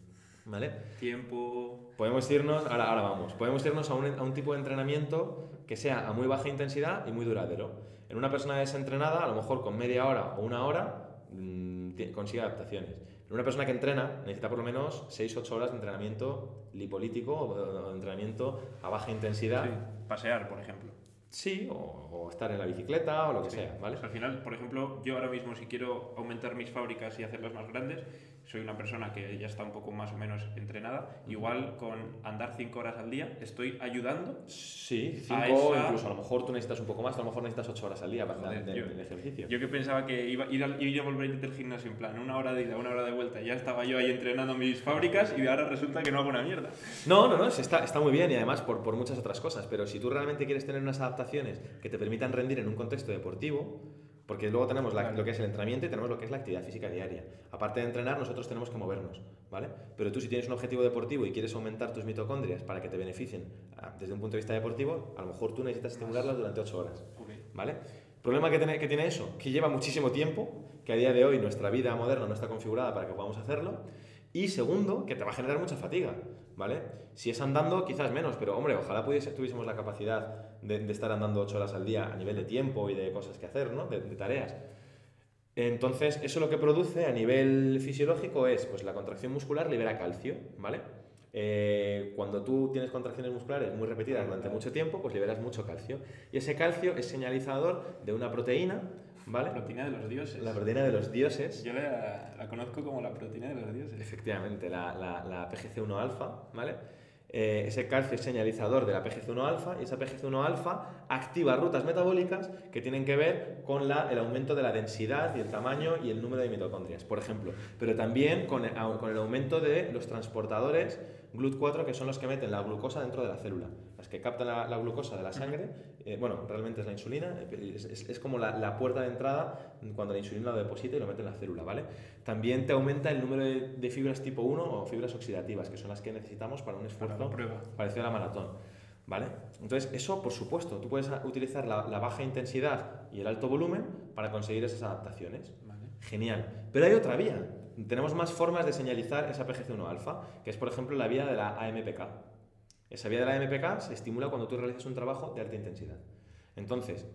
¿Vale? Tiempo. Podemos irnos, ahora, ahora vamos, podemos irnos a un, a un tipo de entrenamiento que sea a muy baja intensidad y muy duradero. En una persona desentrenada, a lo mejor con media hora o una hora, mm, ti- consigue adaptaciones. En una persona que entrena necesita por lo menos 6-8 horas de entrenamiento lipolítico o de, o entrenamiento a baja intensidad. Sí, Pasear, por ejemplo. Sí, o, o estar en la bicicleta o lo que Sí. sea, ¿vale? Pues al final, por ejemplo, yo ahora mismo si quiero aumentar mis fábricas y hacerlas más grandes, soy una persona que ya está un poco más o menos entrenada, igual con andar 5 horas al día estoy ayudando. Sí, A 5 esa- incluso a lo mejor tú necesitas un poco más, a lo mejor necesitas 8 horas al día para Joder, de, yo- de ejercicio. Yo que pensaba que iba ir, al- ir a volver del gimnasio en plan una hora de ida, una hora de vuelta, ya estaba yo ahí entrenando mis fábricas y ahora resulta que no hago una mierda. No, no, no, está, está muy bien y además por, por muchas otras cosas, pero si tú realmente quieres tener unas adaptaciones que te permitan rendir en un contexto deportivo, porque luego tenemos la- lo que es el entrenamiento y tenemos lo que es la actividad física diaria. Aparte de entrenar, nosotros tenemos que movernos, ¿vale? Pero tú si tienes un objetivo deportivo y quieres aumentar tus mitocondrias para que te beneficien ah, desde un punto de vista deportivo, a lo mejor tú necesitas estimularlas durante 8 horas. ¿Vale? ¿Problema que tiene, que tiene eso? Que lleva muchísimo tiempo, que a día de hoy nuestra vida moderna no está configurada para que podamos hacerlo. Y segundo, que te va a generar mucha fatiga. ¿vale? Si es andando, quizás menos, pero hombre, ojalá pudiese, tuviésemos la capacidad de, de estar andando 8 horas al día a nivel de tiempo y de cosas que hacer, ¿no? De, de tareas. Entonces, eso lo que produce a nivel fisiológico es, pues la contracción muscular libera calcio, ¿vale? Eh, cuando tú tienes contracciones musculares muy repetidas durante mucho tiempo, pues liberas mucho calcio. Y ese calcio es señalizador de una proteína, ¿vale? La proteína de los dioses. La proteína de los dioses. Yo la, la conozco como la proteína de los dioses. Efectivamente, la, la, la PGC1 alfa, ¿vale? Eh, ese calcio señalizador de la PGC1 alfa y esa PGC1 alfa activa rutas metabólicas que tienen que ver con la, el aumento de la densidad y el tamaño y el número de mitocondrias, por ejemplo, pero también con el, con el aumento de los transportadores GLUT4 que son los que meten la glucosa dentro de la célula, que captan la, la glucosa de la sangre, eh, bueno, realmente es la insulina, es, es, es como la, la, puerta de entrada cuando la insulina lo deposita y lo mete en la célula, ¿vale? También te aumenta el número de, de fibras tipo 1 o fibras oxidativas, que son las que necesitamos para un esfuerzo para prueba. parecido a la maratón. ¿Vale? Entonces, eso, por supuesto, tú puedes utilizar la, la, baja intensidad y el alto volumen para conseguir esas adaptaciones. Vale. Genial. Pero hay otra vía. Tenemos más formas de señalizar esa PGC1 alfa, que es, por ejemplo, la vía de la AMPK. Esa vía de la AMPK se estimula cuando tú realizas un trabajo de alta intensidad. Entonces,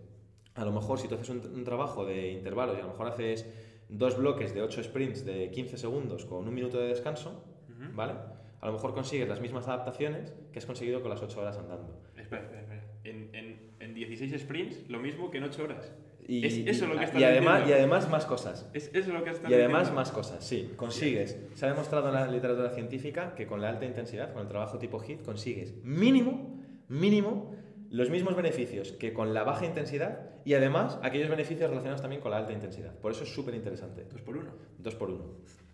a lo mejor si tú haces un, un trabajo de intervalos y a lo mejor haces dos bloques de 8 sprints de 15 segundos con un minuto de descanso, uh -huh. ¿vale? a lo mejor consigues las mismas adaptaciones que has conseguido con las 8 horas andando. Espera, espera, espera. En, en, en 16 sprints, lo mismo que en 8 horas. Y, es eso lo que estás y además, y además más cosas. Es eso lo que estás Y además diciendo. más cosas, sí. Consigues. Se ha demostrado en la literatura científica que con la alta intensidad, con el trabajo tipo HIIT, consigues mínimo, mínimo, los mismos beneficios que con la baja intensidad y además aquellos beneficios relacionados también con la alta intensidad. Por eso es súper interesante. Dos por uno. Dos por uno.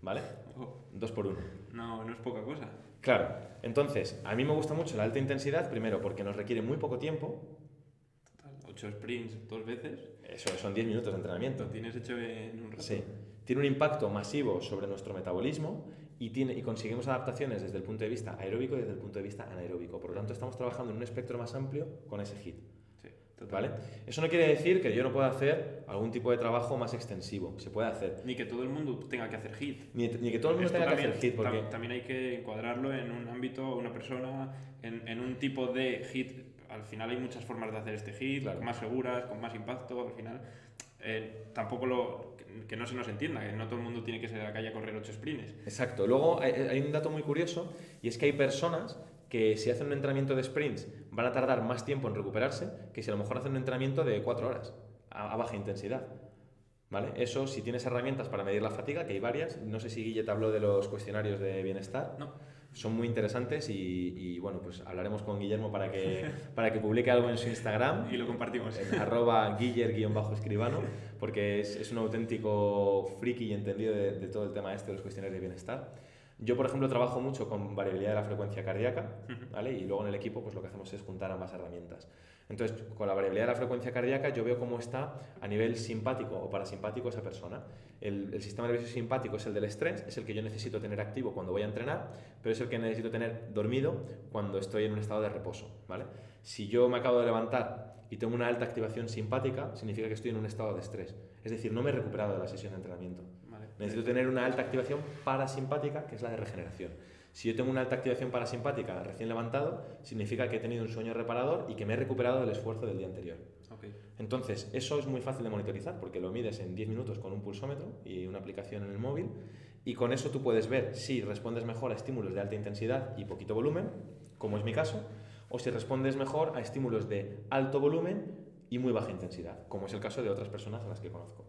¿Vale? Ojo. Dos por uno. No, no es poca cosa. Claro. Entonces, a mí me gusta mucho la alta intensidad, primero porque nos requiere muy poco tiempo. Total, ocho sprints dos veces. Eso son 10 minutos de entrenamiento. Lo tienes hecho en un rato. Sí. Tiene un impacto masivo sobre nuestro metabolismo y, tiene, y conseguimos adaptaciones desde el punto de vista aeróbico y desde el punto de vista anaeróbico. Por lo tanto, estamos trabajando en un espectro más amplio con ese HIT. Sí. ¿Vale? Eso no quiere decir que yo no pueda hacer algún tipo de trabajo más extensivo. Se puede hacer. Ni que todo el mundo tenga que hacer HIT. Ni, ni que todo el mundo Esto tenga también, que hacer HIT. Porque... tam- También hay que encuadrarlo en un ámbito, una persona, en, en un tipo de HIT. Al final hay muchas formas de hacer este HIT, Claro. más seguras, con más impacto. Al final, eh, tampoco lo. que- que no se nos entienda, que no todo el mundo tiene que salir a la calle a correr 8 sprints. Exacto. Luego hay, hay un dato muy curioso y es que hay personas que si hacen un entrenamiento de sprints van a tardar más tiempo en recuperarse que si a lo mejor hacen un entrenamiento de 4 horas a, a baja intensidad. ¿Vale? Eso, si tienes herramientas para medir la fatiga, que hay varias, no sé si Guille te habló de los cuestionarios de bienestar, No. Son muy interesantes y, y, bueno, pues hablaremos con Guillermo para que, para que publique algo en su Instagram, Y lo compartimos. en arroba guiller-escribano, porque es, es un auténtico friki y entendido de, de todo el tema este de los cuestionarios de bienestar. Yo, por ejemplo, trabajo mucho con variabilidad de la frecuencia cardíaca, ¿vale? Y luego en el equipo, pues lo que hacemos es juntar ambas herramientas. Entonces, con la variabilidad de la frecuencia cardíaca, yo veo cómo está a nivel simpático o parasimpático esa persona. El, el, sistema nervioso simpático es el del estrés, es el que yo necesito tener activo cuando voy a entrenar, pero es el que necesito tener dormido cuando estoy en un estado de reposo, ¿vale? Si yo me acabo de levantar y tengo una alta activación simpática, significa que estoy en un estado de estrés. Es decir, no me he recuperado de la sesión de entrenamiento. Vale. Necesito tener una alta activación parasimpática, que es la de regeneración. Si yo tengo una alta activación parasimpática recién levantado, significa que he tenido un sueño reparador y que me he recuperado del esfuerzo del día anterior. Okay. Entonces, eso es muy fácil de monitorizar porque lo mides en 10 minutos con un pulsómetro y una aplicación en el móvil y con eso tú puedes ver si respondes mejor a estímulos de alta intensidad y poquito volumen, como es mi caso, o si respondes mejor a estímulos de alto volumen y muy baja intensidad, como es el caso de otras personas a las que conozco.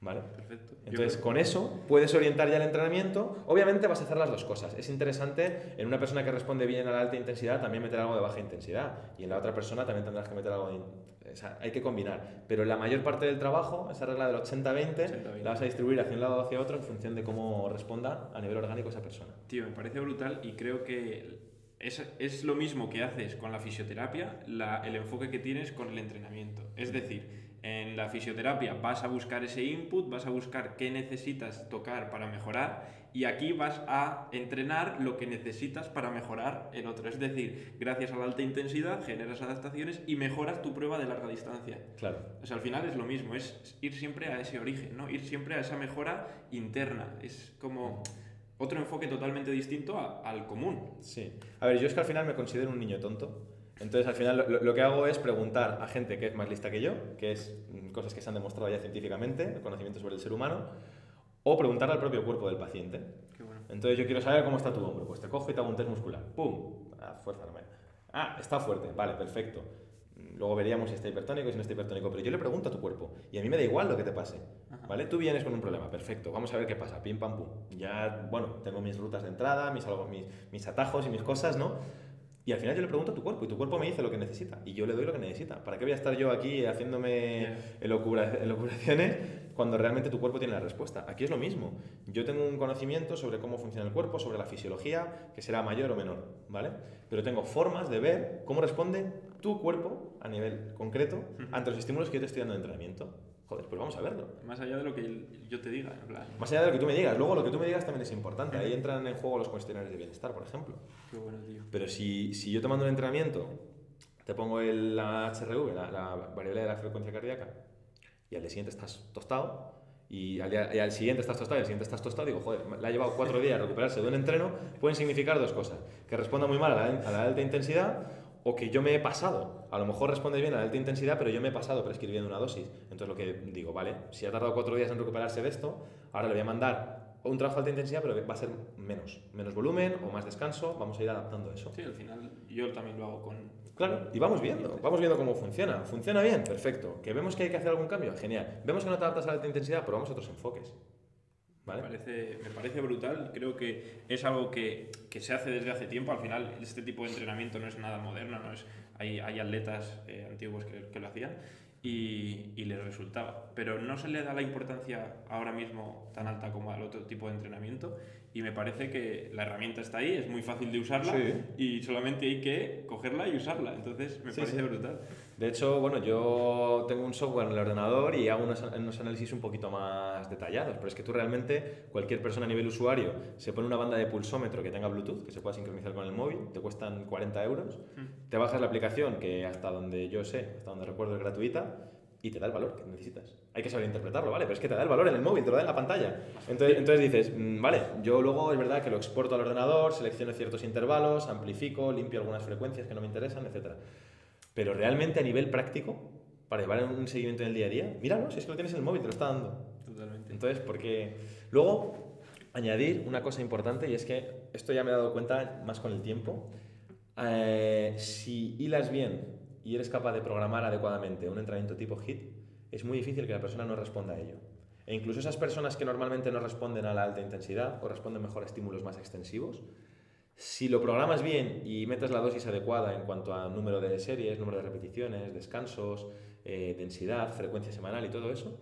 ¿Vale? Perfecto. Entonces, con eso puedes orientar ya el entrenamiento. Obviamente vas a hacer las dos cosas. Es interesante en una persona que responde bien a la alta intensidad también meter algo de baja intensidad. Y en la otra persona también tendrás que meter algo de... O sea, hay que combinar. Pero la mayor parte del trabajo, esa regla del 80-20, la vas a distribuir hacia un lado o hacia otro en función de cómo responda a nivel orgánico esa persona. Tío, me parece brutal y creo que es, es lo mismo que haces con la fisioterapia, la, el enfoque que tienes con el entrenamiento. Es decir, en la fisioterapia vas a buscar ese input, vas a buscar qué necesitas tocar para mejorar y aquí vas a entrenar lo que necesitas para mejorar el otro. Es decir, gracias a la alta intensidad generas adaptaciones y mejoras tu prueba de larga distancia. Claro. O sea, al final es lo mismo, es ir siempre a ese origen, ¿no? Ir siempre a esa mejora interna. Es como otro enfoque totalmente distinto al común. Sí. A ver, yo es que al final me considero un niño tonto. Entonces, al final lo, lo, que hago es preguntar a gente que es más lista que yo, que es mm, cosas que se han demostrado ya científicamente, el conocimiento sobre el ser humano, o preguntar al propio cuerpo del paciente. Qué bueno. Entonces, yo quiero saber cómo está tu hombro. Pues te cojo y te hago un test muscular. ¡Pum! Ah, fuerza, no me... Ah, está fuerte. Vale, perfecto. Luego veríamos si está hipertónico y si no está hipertónico. Pero yo le pregunto a tu cuerpo y a mí me da igual lo que te pase. ¿Vale? Tú vienes con un problema, perfecto. Vamos a ver qué pasa. Pim, pam, pum. Ya, bueno, tengo mis rutas de entrada, mis, mis, mis atajos y mis cosas, ¿no? Y al final yo le pregunto a tu cuerpo y tu cuerpo me dice lo que necesita y yo le doy lo que necesita. ¿Para qué voy a estar yo aquí haciéndome elocuraciones cuando realmente tu cuerpo tiene la respuesta? Aquí es lo mismo. Yo tengo un conocimiento sobre cómo funciona el cuerpo, sobre la fisiología, que será mayor o menor, ¿vale? Pero tengo formas de ver cómo responde tu cuerpo a nivel concreto ante los estímulos que yo te estoy dando de entrenamiento. Joder, pues vamos a verlo. Más allá de lo que yo te diga, en plan. Más allá de lo que tú me digas. Luego, lo que tú me digas también es importante. Ahí entran en juego los cuestionarios de bienestar, por ejemplo. Qué bueno, tío. Pero si, si yo te mando un entrenamiento, te pongo el, la HRV, la, la, variable de la frecuencia cardíaca, y al día siguiente estás tostado, y al, día, y al siguiente estás tostado, y al siguiente estás tostado, digo, joder, le ha llevado cuatro días a recuperarse de un entreno, pueden significar dos cosas. Que responda muy mal a la, a la alta intensidad o que yo me he pasado. A lo mejor responde bien a la alta intensidad, pero yo me he pasado prescribiendo una dosis. Entonces lo que digo, vale, si ha tardado cuatro días en recuperarse de esto, ahora le voy a mandar un trabajo de alta intensidad, pero va a ser menos. Menos volumen o más descanso, vamos a ir adaptando eso. Sí, al final yo también lo hago con... Claro, y vamos viendo, vamos viendo cómo funciona. ¿Funciona bien? Perfecto. ¿Que vemos que hay que hacer algún cambio? Genial. ¿Vemos que no te adaptas a la alta intensidad? Probamos otros enfoques. ¿Vale? Me, parece, me parece brutal, creo que es algo que, que, se hace desde hace tiempo, al final este tipo de entrenamiento no es nada moderno, no es, hay, hay atletas eh, antiguos que, que, lo hacían y, y, les resultaba, pero no se le da la importancia ahora mismo tan alta como al otro tipo de entrenamiento y me parece que la herramienta está ahí, es muy fácil de usarla Sí. y solamente hay que cogerla y usarla, entonces me Sí, parece sí. brutal. De hecho, bueno, yo tengo un software en el ordenador y hago unos, unos análisis un poquito más detallados, pero es que tú realmente, cualquier persona a nivel usuario, se pone una banda de pulsómetro que tenga Bluetooth, que se pueda sincronizar con el móvil, te cuestan 40 euros, te bajas la aplicación, que hasta donde yo sé, hasta donde recuerdo es gratuita, y te da el valor que necesitas. Hay que saber interpretarlo, ¿vale? Pero es que te da el valor en el móvil, te lo da en la pantalla. Entonces, entonces dices, mm, vale, yo luego es verdad que lo exporto al ordenador, selecciono ciertos intervalos, amplifico, limpio algunas frecuencias que no me interesan, etc. Pero realmente a nivel práctico, para llevar un seguimiento en el día a día, míralo, si es que lo tienes en el móvil, te lo está dando. Totalmente. Entonces, porque luego añadir una cosa importante y es que esto ya me he dado cuenta más con el tiempo. Eh, si hilas bien y eres capaz de programar adecuadamente un entrenamiento tipo HIT, es muy difícil que la persona no responda a ello. E incluso esas personas que normalmente no responden a la alta intensidad o responden mejor a estímulos más extensivos, si lo programas bien y metes la dosis adecuada en cuanto a número de series, número de repeticiones, descansos, eh, densidad, frecuencia semanal y todo eso,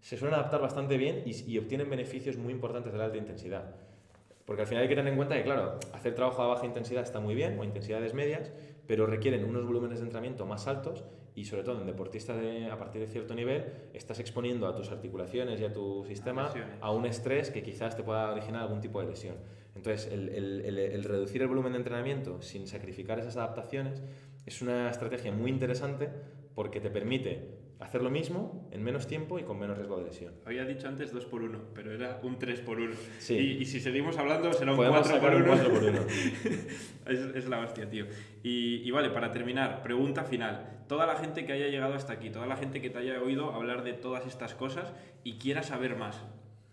se suelen adaptar bastante bien y, y, obtienen beneficios muy importantes de la alta intensidad. Porque al final hay que tener en cuenta que, claro, hacer trabajo a baja intensidad está muy bien, o intensidades medias, pero requieren unos volúmenes de entrenamiento más altos y sobre todo en deportistas de, a partir de cierto nivel estás exponiendo a tus articulaciones y a tu sistema a, un estrés que quizás te pueda originar algún tipo de lesión. Entonces, el, el, el, el, reducir el volumen de entrenamiento sin sacrificar esas adaptaciones es una estrategia muy interesante porque te permite hacer lo mismo en menos tiempo y con menos riesgo de lesión. Había dicho antes 2 por 1 pero era un 3 por 1 Sí. Y, y, si seguimos hablando será un Podemos 4 por sacar 1 un 4 por 1 es, es, la hostia, tío. Y, y, vale, para terminar, pregunta final. Toda la gente que haya llegado hasta aquí, toda la gente que te haya oído hablar de todas estas cosas y quiera saber más,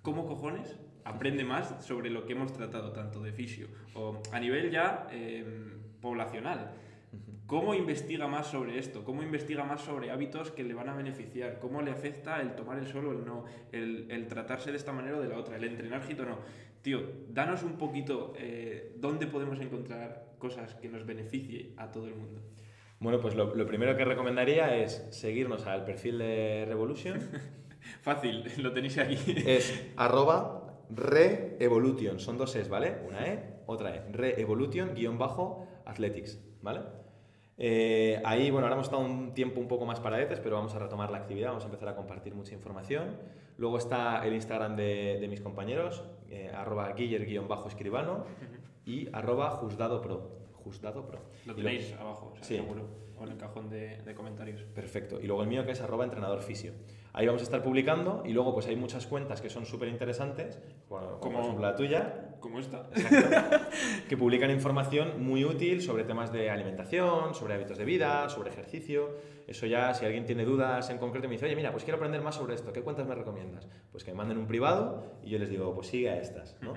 ¿cómo cojones aprende más sobre lo que hemos tratado, tanto de fisio o a nivel ya eh, poblacional? ¿Cómo investiga más sobre esto? ¿Cómo investiga más sobre hábitos que le van a beneficiar? ¿Cómo le afecta el tomar el sol o el no? El, el tratarse de esta manera o de la otra, el entrenar hit o no. Tío, danos un poquito eh, dónde podemos encontrar cosas que nos beneficie a todo el mundo. Bueno, pues lo, lo primero que recomendaría es seguirnos al perfil de Revolution. Fácil, lo tenéis aquí. Es arroba reevolution, son dos es, ¿vale? Una E, otra E. Reevolution guion bajo athletics, ¿vale? Eh, ahí, bueno, ahora hemos estado un tiempo un poco más paradetes, pero vamos a retomar la actividad, vamos a empezar a compartir mucha información. Luego está el Instagram de, de mis compañeros, eh, arroba guiller-escribano y arroba juzgadopro. Justdato Pro. Lo tenéis abajo, o sea, Sí. seguro, o en el cajón de, de comentarios. Perfecto. Y luego el mío que es arroba entrenador fisio. Ahí vamos a estar publicando y luego pues hay muchas cuentas que son súper interesantes, como, como Como- por ejemplo la tuya, Como esta. que publican información muy útil sobre temas de alimentación, sobre hábitos de vida, sobre ejercicio. Eso ya, si alguien tiene dudas en concreto me dice, oye, mira, pues quiero aprender más sobre esto, ¿qué cuentas me recomiendas? Pues que me manden un privado y yo les digo, pues sigue a estas, ¿no?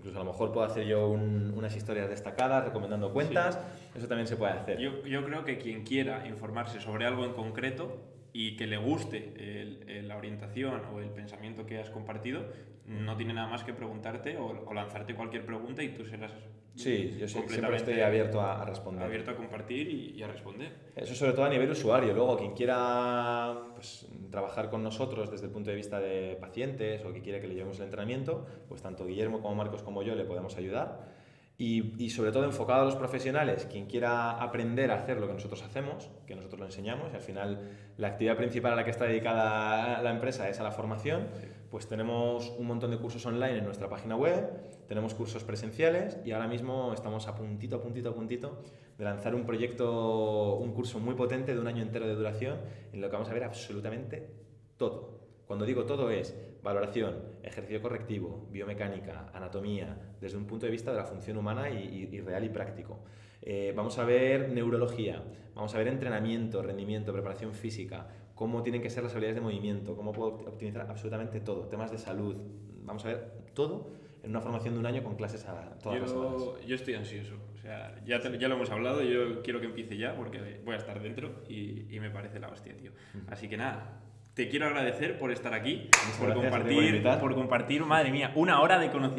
Incluso a lo mejor puedo hacer yo un- unas historias destacadas recomendando cuentas, eso también se puede hacer. Yo, yo creo que quien quiera informarse sobre algo en concreto y que le guste el- el- la orientación o el pensamiento que has compartido, no tiene nada más que preguntarte o, o lanzarte cualquier pregunta y tú serás Sí, yo siempre estoy abierto a, a responder. abierto a compartir y, y a responder. Eso sobre todo a nivel usuario. Luego, quien quiera pues, trabajar con nosotros desde el punto de vista de pacientes o que quiere que le llevemos el entrenamiento, pues tanto Guillermo como Marcos como yo le podemos ayudar. Y, y sobre todo enfocado a los profesionales, quien quiera aprender a hacer lo que nosotros hacemos, que nosotros lo enseñamos, y al final la actividad principal a la que está dedicada la empresa es a la formación, pues tenemos un montón de cursos online en nuestra página web, tenemos cursos presenciales y ahora mismo estamos a puntito, a puntito, a puntito de lanzar un proyecto, un curso muy potente de un año entero de duración en lo que vamos a ver absolutamente todo. Cuando digo todo es valoración, ejercicio correctivo, biomecánica, anatomía, desde un punto de vista de la función humana y, real y práctico. Eh, vamos a ver neurología, vamos a ver entrenamiento, rendimiento, preparación física, cómo tienen que ser las habilidades de movimiento, cómo puedo opt- optimizar absolutamente todo, temas de salud. Vamos a ver todo en una formación de un año con clases a todas las semanas. Yo, yo estoy ansioso. O sea, ya, te- ya lo hemos hablado, yo quiero que empiece ya porque voy a estar dentro y, y me parece la hostia, tío. Así que nada, te quiero agradecer por estar aquí, por gracias compartir, por compartir, madre mía, una hora de conocimiento.